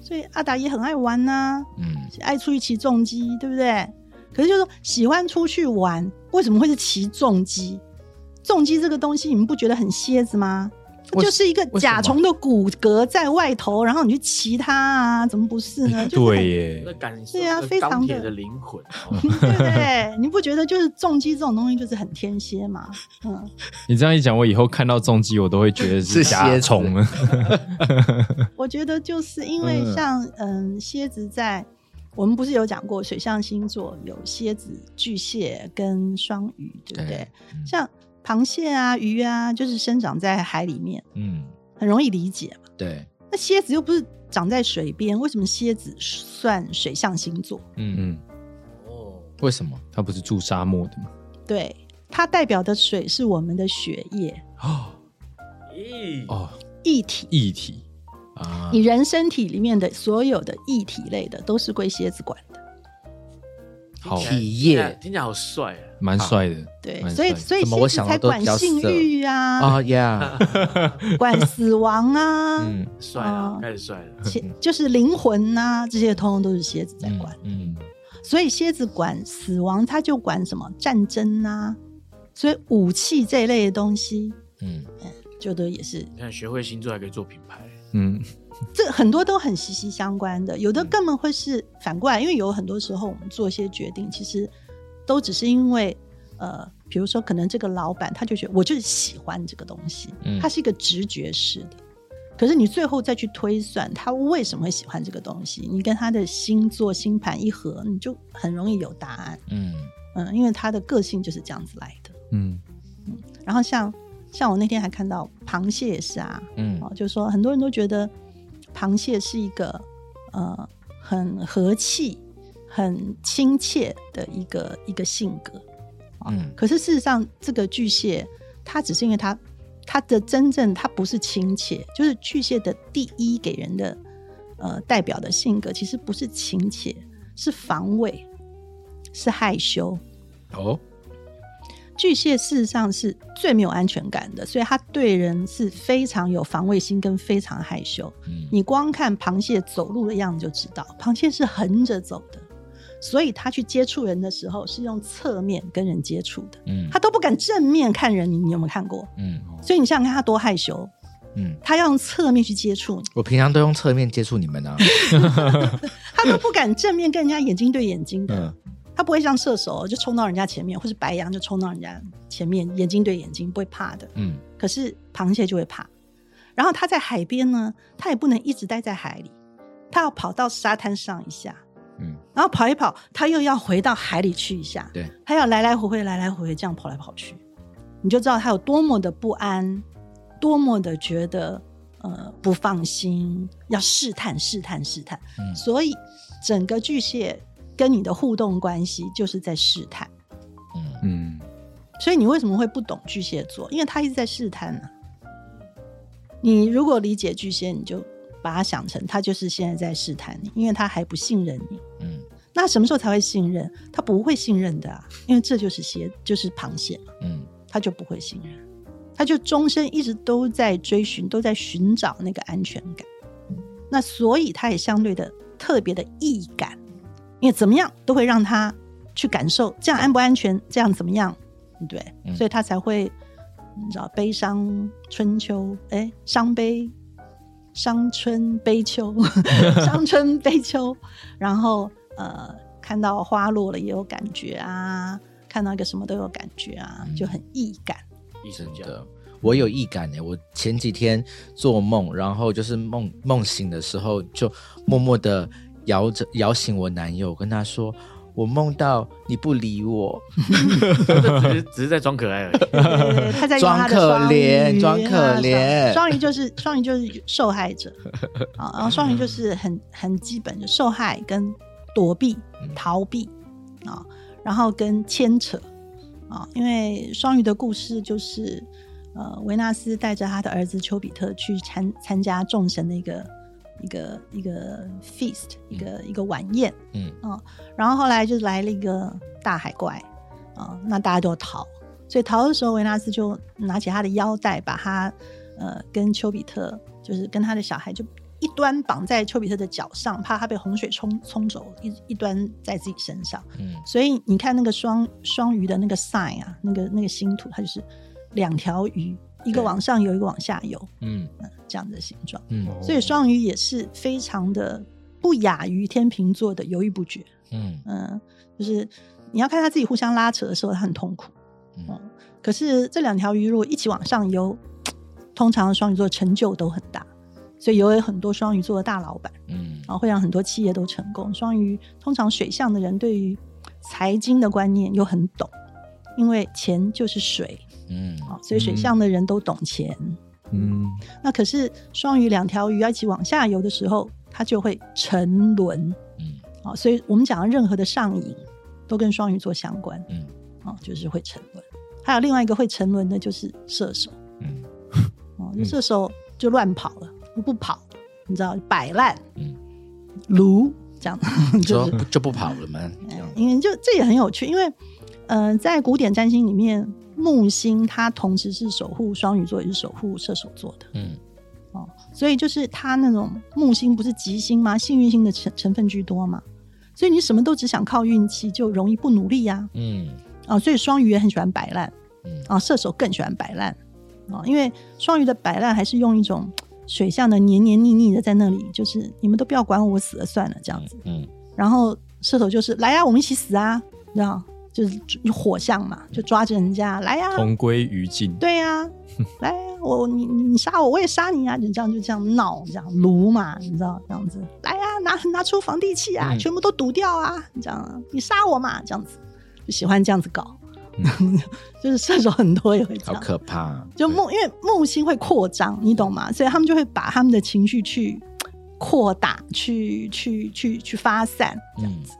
所以阿达也很爱玩呐、嗯爱出去骑重机，对不对？可是就是说喜欢出去玩，为什么会是骑重机？重机这个东西，你们不觉得很蝎子吗？为就是一个甲虫的骨骼在外头，然后你去骑它啊，怎么不是呢？[laughs] 就是对耶那，感对啊非常的钢铁的灵魂。哦对不对？你不觉得就是重机这种东西就是很天蝎嘛？嗯，你这样一讲，我以后看到重机，我都会觉得是甲蝎子虫了。[laughs] [laughs] 我觉得就是因为嗯像嗯蝎子在，我们不是有讲过水象星座有蝎子、巨蟹跟双鱼，对不对？对嗯像螃蟹啊、鱼啊，就是生长在海里面，嗯，很容易理解嘛。对，那蝎子又不是长在水边，为什么蝎子算水象星座？嗯，嗯，哦，为什么？它不是住沙漠的吗？对，它代表的水是我们的血液哦咦，哦，液体。液体啊。你人身体里面的所有的液体类的，都是归蝎子管的。好。体液。听起来好帅啊！蛮帅的。对，所以所以蝎子才管性欲啊，啊呀，[laughs] 管死亡啊，嗯。帅啊哦，开始帅了。蝎就是灵魂呐、这些通通都是蝎子在嗯管。嗯所以蝎子管死亡，它就管什么？战争呐，所以武器这一类的东西，嗯。就都也是。你看，学会星座还可以做品牌，嗯，这很多都很息息相关的，有的根本会是反过来，因为有很多时候我们做一些决定，其实都只是因为呃，比如说可能这个老板他就觉得我就是喜欢这个东西，嗯他是一个直觉式的。可是你最后再去推算他为什么会喜欢这个东西，你跟他的星座星盘一合，你就很容易有答案。嗯嗯，因为他的个性就是这样子来的。嗯，然后像像我那天还看到螃蟹也是啊，嗯哦，就是说很多人都觉得螃蟹是一个呃很和气、很亲切的一个一个性格。嗯可是事实上，这个巨蟹它只是因为它它的真正它不是亲切，就是巨蟹的第一给人的呃代表的性格其实不是亲切，是防卫，是害羞。哦巨蟹事实上是最没有安全感的，所以他对人是非常有防卫心跟非常害羞。嗯你光看螃蟹走路的样子就知道，螃蟹是横着走的，所以他去接触人的时候是用侧面跟人接触的，嗯他都不敢正面看人。你你有没有看过？嗯所以你想想看，他多害羞，嗯，他要用侧面去接触你，我平常都用侧面接触你们啊，[laughs] 他都不敢正面跟人家眼睛对眼睛的。嗯他不会像射手就冲到人家前面，或是白羊就冲到人家前面，眼睛对眼睛不会怕的。嗯。可是螃蟹就会怕。然后它在海边呢，它也不能一直待在海里，它要跑到沙滩上一下，嗯。然后跑一跑，它又要回到海里去一下，对，它要来来回回、来来回回这样跑来跑去，你就知道它有多么的不安，多么的觉得呃不放心，要试探、试探、试探。嗯。所以整个巨蟹跟你的互动关系就是在试探。嗯嗯，所以你为什么会不懂巨蟹座？因为他一直在试探呢、你如果理解巨蟹，你就把它想成他就是现在在试探你，因为他还不信任你。嗯那什么时候才会信任？他不会信任的啊，因为这就是蟹，就是螃蟹嘛，嗯他就不会信任，他就终身一直都在追寻，都在寻找那个安全感。那所以他也相对的特别的易感，因为怎么样都会让他去感受这样安不安全，这样怎么样，对？嗯所以他才会你知道悲伤春秋，哎，伤悲。伤春悲秋，[laughs] 伤春悲秋，然后呃，看到花落了也有感觉啊，看到一个什么都有感觉啊，就很易感。医生讲，真的，我有异感呢。我前几天做梦，然后就是梦梦醒的时候，就默默的摇着摇醒我男友，跟他说。我梦到你不理我，[laughs] 只是只是在装可爱而已。对他在用他的装可怜装可啊怜双双鱼就是双鱼就是受害者 [laughs] 啊，然后双鱼就是很很基本的受害跟躲避、逃避啊，然后跟牵扯啊，因为双鱼的故事就是呃，维纳斯带着他的儿子丘比特去参参加众神的一个一个一个 feast，一个、一个晚宴，嗯。然后后来就来了一个大海怪。啊、那大家都逃，所以逃的时候，维纳斯就拿起他的腰带，把他呃跟丘比特，就是跟他的小孩，就一端绑在丘比特的脚上，怕他被洪水冲冲走，一一端在自己身上。嗯。所以你看那个双双鱼的那个 sign 啊，那个那个星图，它就是两条鱼，一个往上游，一个往下游，嗯。嗯，这样的形状。嗯所以双鱼也是非常的不亚于天秤座的犹豫不决。嗯嗯，就是你要看他自己互相拉扯的时候，他很痛苦。嗯嗯，可是这两条鱼如果一起往上游，[tsk] 通常双鱼座成就都很大，所以有很多双鱼座的大老板，嗯然后会让很多企业都成功。双鱼通常水象的人对于财经的观念又很懂，因为钱就是水嗯啊，所以水象的人都懂钱。嗯，那可是双鱼两条鱼要一起往下游的时候，它就会沉沦。嗯。啊，所以我们讲的任何的上瘾都跟双鱼座相关。嗯。啊，就是会沉沦。还有另外一个会沉沦的就是射手。嗯。[laughs] 哦，就射手就乱跑了，不跑了，你知道摆烂，嗯，撸这样，[laughs] 就是。就不跑了吗？这样。因为就这也很有趣，因为呃，在古典占星里面，木星它同时是守护双鱼座，也是守护射手座的。嗯哦，所以就是它那种木星不是吉星吗？幸运星的成成分居多嘛，所以你什么都只想靠运气，就容易不努力呀、嗯啊。所以双鱼也很喜欢摆烂嗯啊，射手更喜欢摆烂啊，因为双鱼的摆烂还是用一种水象的黏黏腻腻的在那里，就是你们都不要管我，我死了算了这样子。嗯然后射手就是来呀、我们一起死啊，你知道，就是火象嘛，就抓着人家来呀、同归于尽。对呀、[laughs] 来呀、我你你你杀我，我也杀你啊！就这样就这样闹，这样撸嘛，你知道这样子，来呀、拿拿出防地气啊，嗯全部都堵掉啊！这样啊，你杀我嘛，这样子就喜欢这样子搞，就是射手很多也会这好，可怕。就木因为木星会扩张，你懂吗？所以他们就会把他们的情绪去扩大，去去去去发散，这样嗯子。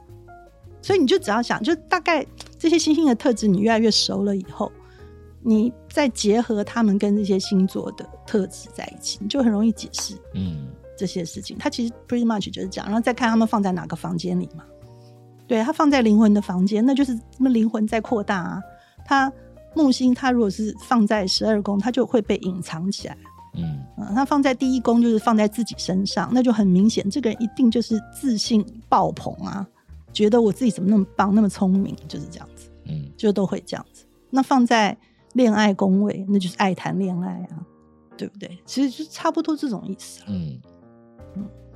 所以你就只要想，就大概这些星星的特质，你越来越熟了以后，你再结合他们跟这些星座的特质在一起，你就很容易解释嗯这些事情。它其实 pretty much 就是这样，然后再看他们放在哪个房间里嘛。对，它放在灵魂的房间，那就是那灵魂在扩大啊。它木星，它如果是放在十二宫，它就会被隐藏起来。嗯嗯，它放在第一宫就是放在自己身上，那就很明显，这个人一定就是自信爆棚啊，觉得我自己怎么那么棒，那么聪明，就是这样子，嗯就都会这样子。那放在恋爱宫位，那就是爱谈恋爱啊，对不对？其实就差不多这种意思啊。嗯。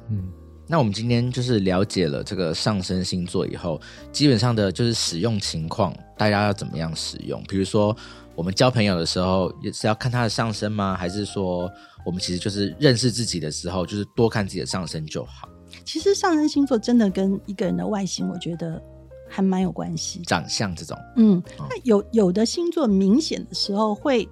嗯，那我们今天就是了解了这个上升星座以后，基本上的就是使用情况，大家要怎么样使用？比如说，我们交朋友的时候，也是要看他的上升吗？还是说，我们其实就是认识自己的时候，就是多看自己的上升就好？其实上升星座真的跟一个人的外形，我觉得还蛮有关系。长相这种，嗯，哦那有有的星座明显的时候会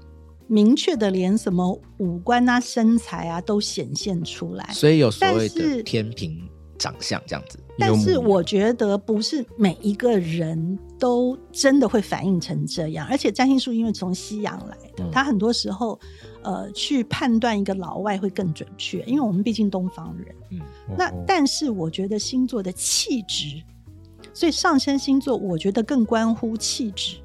明确的连什么五官啊、身材啊都显现出来。所以有所谓但是的天平长相这样子。但是我觉得不是每一个人都真的会反映成这样，而且占星术因为从西洋来的，嗯它很多时候呃去判断一个老外会更准确，因为我们毕竟东方人。嗯那哦但是我觉得星座的气质，所以上升星座我觉得更关乎气质，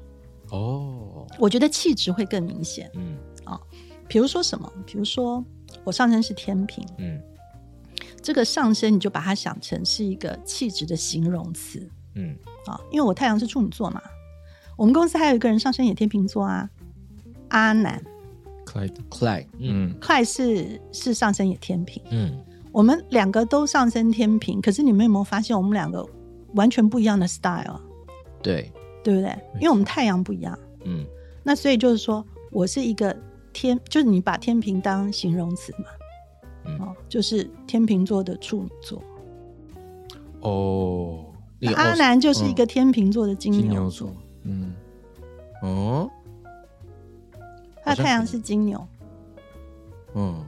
哦，我觉得气质会更明显。嗯啊比如说什么？比如说我上升是天平，嗯这个上升你就把它想成是一个气质的形容词。嗯，啊，因为我太阳是处女座嘛，我们公司还有一个人上升也天秤座啊，阿南，Clyde，Clyde，嗯。嗯，快是是上升也天平，嗯。我们两个都上升天平，可是你们有没有发现我们两个完全不一样的 style，对，对不对？因为我们太阳不一样，嗯。那所以就是说我是一个天，就是你把天平当形容词嘛，嗯。哦，就是天秤座的处女座，哦，阿南就是一个天秤座的金金牛牛座。座，，嗯，哦，他的太阳是。金牛。嗯，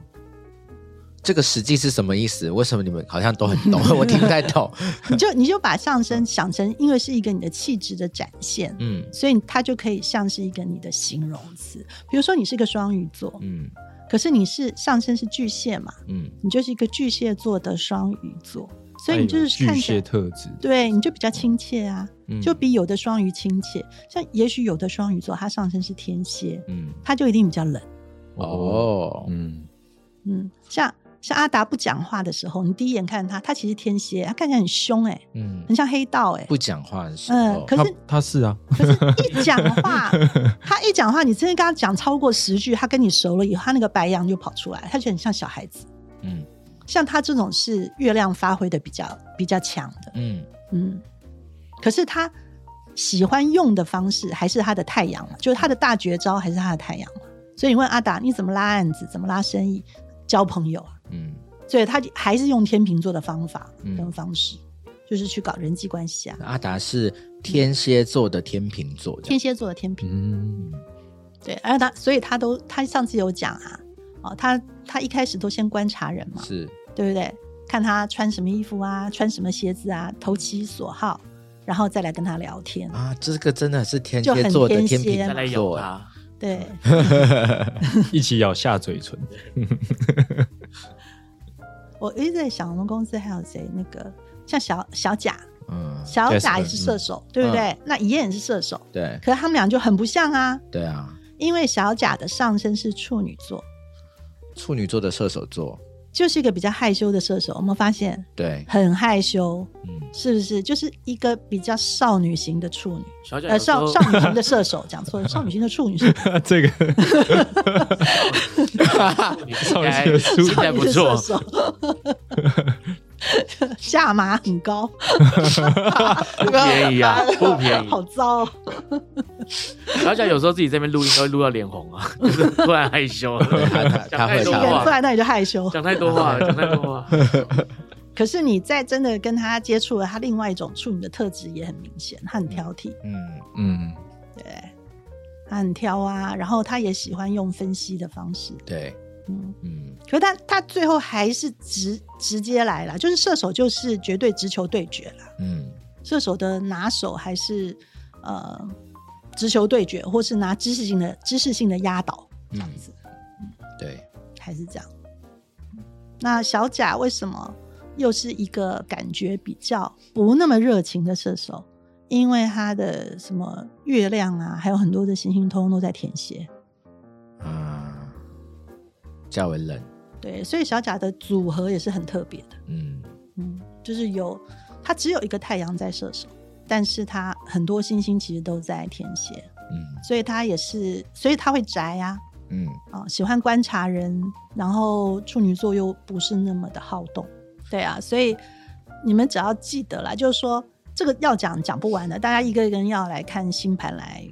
这个实际是什么意思？为什么你们好像都很懂？[laughs] 我听不太懂。[laughs] 你就你就把上升想成，因为是一个你的气质的展现，嗯。所以它就可以像是一个你的形容词。比如说你是个双鱼座，嗯可是你是上身是巨蟹嘛，嗯。你就是一个巨蟹座的双鱼座，所以你就是巨蟹看对，你就比较亲切啊，嗯，就比有的双鱼亲切。像也许有的双鱼座，它上身是天蝎，嗯。它就一定比较冷。哦，嗯，嗯，像像阿达不讲话的时候，你第一眼看他，他其实天蝎，他看起来很凶哎、嗯，很像黑道哎、不讲话的时嗯候，嗯可是他是啊，可是，一讲话，他一讲话，你真的跟他讲超过十句，他跟你熟了以后，他那个白羊就跑出来，他就很像小孩子。嗯像他这种是月亮发挥的比较比较强的，嗯嗯。可是他喜欢用的方式还是他的太阳嘛，就是他的大绝招还是他的太阳嘛。所以你问阿达，你怎么拉案子，怎么拉生意，交朋友啊？嗯所以他还是用天秤座的方法嗯跟方式，就是去搞人际关系啊。阿达是天蝎座的天秤座，天蝎座的天秤。嗯，对，而他所以他都他上次有讲啊，哦，他他一开始都先观察人嘛，是对不对？看他穿什么衣服啊，穿什么鞋子啊，投其所好，然后再来跟他聊天。啊，这个真的是天就很蝎座的天秤座，咬他，对，[laughs] [laughs] 一起咬下嘴唇，我一直在想，我们公司还有谁？那个像小小贾，嗯，小贾也是射手，对不对？那怡燕也是射手，对可是他们俩就很不像啊，对啊，因为小贾的上升是处女座，处女座的射手座，就是一个比较害羞的射手。我们发现对，很害羞，嗯是不是？就是一个比较少女型的处女。呃，少少女型的射手，[laughs] 讲错了，[laughs] 少女型的处女是 [laughs] 这个你少女的处女应该不错，[laughs] 下马很高，[laughs] 不便宜啊，不便宜。好糟、哦。小贾有时候自己这边录音都会录到脸红啊，[laughs] 就是突然害羞。讲太多会他会一个人突，然那你就害羞，讲太多话，讲太多话。可是你在真的跟他接触了，他另外一种处女的特质也很明显，他很挑剔，嗯嗯，对，他很挑啊，然后他也喜欢用分析的方式，对，嗯，嗯。可是他他最后还是直直接来了，就是射手就是绝对直球对决了。嗯。射手的拿手还是呃直球对决，或是拿知识性的知识性的压倒这样子，对，还是这样。那小贾为什么又是一个感觉比较不那么热情的射手？因为他的什么月亮啊，还有很多的行星通通都在天蝎，啊，较为冷，对，所以小贾的组合也是很特别的。嗯。嗯，就是有他只有一个太阳在射手，但是他很多星星其实都在天蝎，嗯。所以他也是，所以他会宅呀、嗯。啊，喜欢观察人，然后处女座又不是那么的好动，对啊，所以你们只要记得啦，就是说这个要讲讲不完的，大家一个人要来看星盘来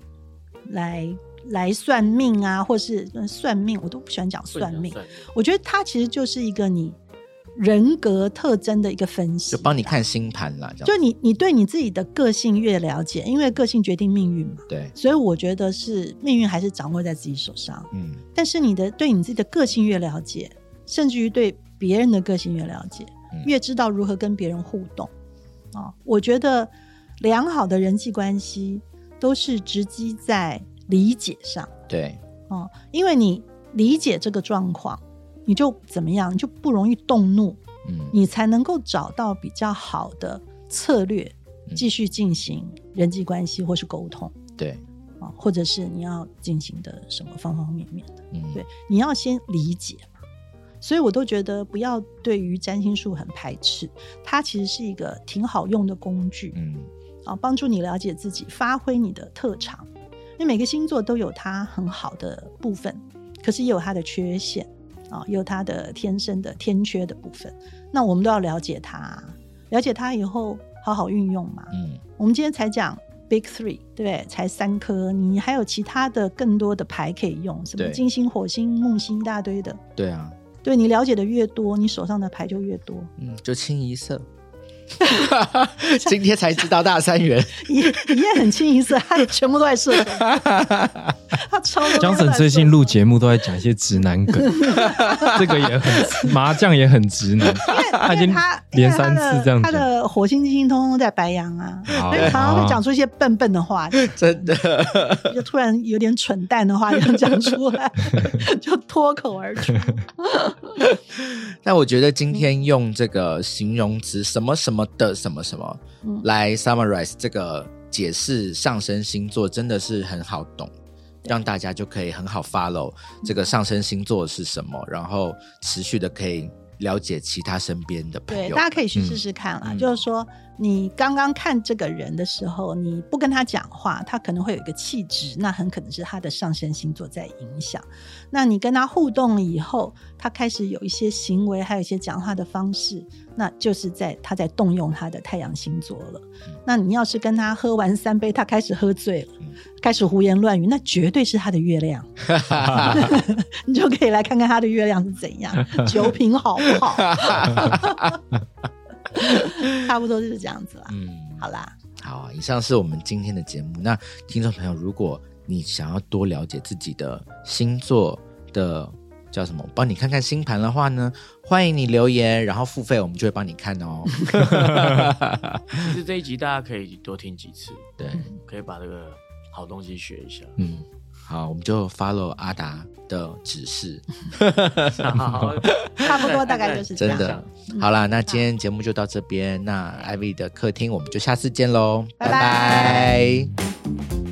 来来算命啊，或是呃算命，我都不喜欢讲算命，我觉得它其实就是一个你人格特征的一个分析，就帮你看星盘啦，就你你对你自己的个性越了解，因为个性决定命运嘛，对，所以我觉得是命运还是掌握在自己手上。嗯。但是你的对你自己的个性越了解，甚至于对别人的个性越了解，嗯。越知道如何跟别人互动，哦，我觉得良好的人际关系都是直击在理解上。对，哦，因为你理解这个状况，你就怎么样，你就不容易动怒，嗯，你才能够找到比较好的策略，嗯。继续进行人际关系或是沟通对，啊，或者是你要进行的什么方方面面的。嗯，对，你要先理解嘛。所以我都觉得不要对于占星术很排斥，它其实是一个挺好用的工具嗯，啊，帮助你了解自己，发挥你的特长。因为每个星座都有它很好的部分，可是也有它的缺陷啊，也有它的天生的天缺的部分。那我们都要了解它，了解它以后好好运用嘛。嗯，我们今天才讲 Big Three，对不对？才三颗，你还有其他的更多的牌可以用，什么金星、火星、木星一大堆的。对啊，对你了解的越多，你手上的牌就越多。嗯，就清一色。[laughs] 今天才知道大三元，也也很清一色，他全部都在射手，[laughs] 他超。江省最近录节目都在讲一些直男梗，[laughs] 这个也很麻将也很直男，他已经因为他连三次这样子他。的火星、金星通通在白羊啊，好所以常常会讲出一些笨笨的话，真的。就突然有点蠢蛋的话要讲出来，就脱口而出。但我觉得今天用这个形容词什么什么的什么什么。嗯。来 summarize 这个解释上升星座，真的是很好懂，让大家就可以很好 follow 这个上升星座是什么，然后持续的可以了解其他身边的朋对，友大。家可以去试试看啦。嗯。就是说，你刚刚看这个人的时候，你不跟他讲话，他可能会有一个气质，那很可能是他的上升星座在影响。那你跟他互动以后，他开始有一些行为，还有一些讲话的方式，那就是在他在动用他的太阳星座了。那你要是跟他喝完三杯，他开始喝醉了，开始胡言乱语，那绝对是他的月亮。[laughs] [laughs] 你就可以来看看他的月亮是怎样，[laughs] 酒品好不好？[laughs] 差不多就是这样子啦。嗯，好啦，好啊，以上是我们今天的节目。那听众朋友，如果你想要多了解自己的星座的叫什么，帮你看看星盘的话呢，欢迎你留言，然后付费，我们就会帮你看哦。[laughs] [laughs] 其实这一集大家可以多听几次，对，可以把这个好东西学一下。嗯，好，我们就 follow 阿达的指示，好，差不多大概就是这样。真的。好啦，那今天节目就到这边，那艾薇的客厅我们就下次见喽，拜拜拜拜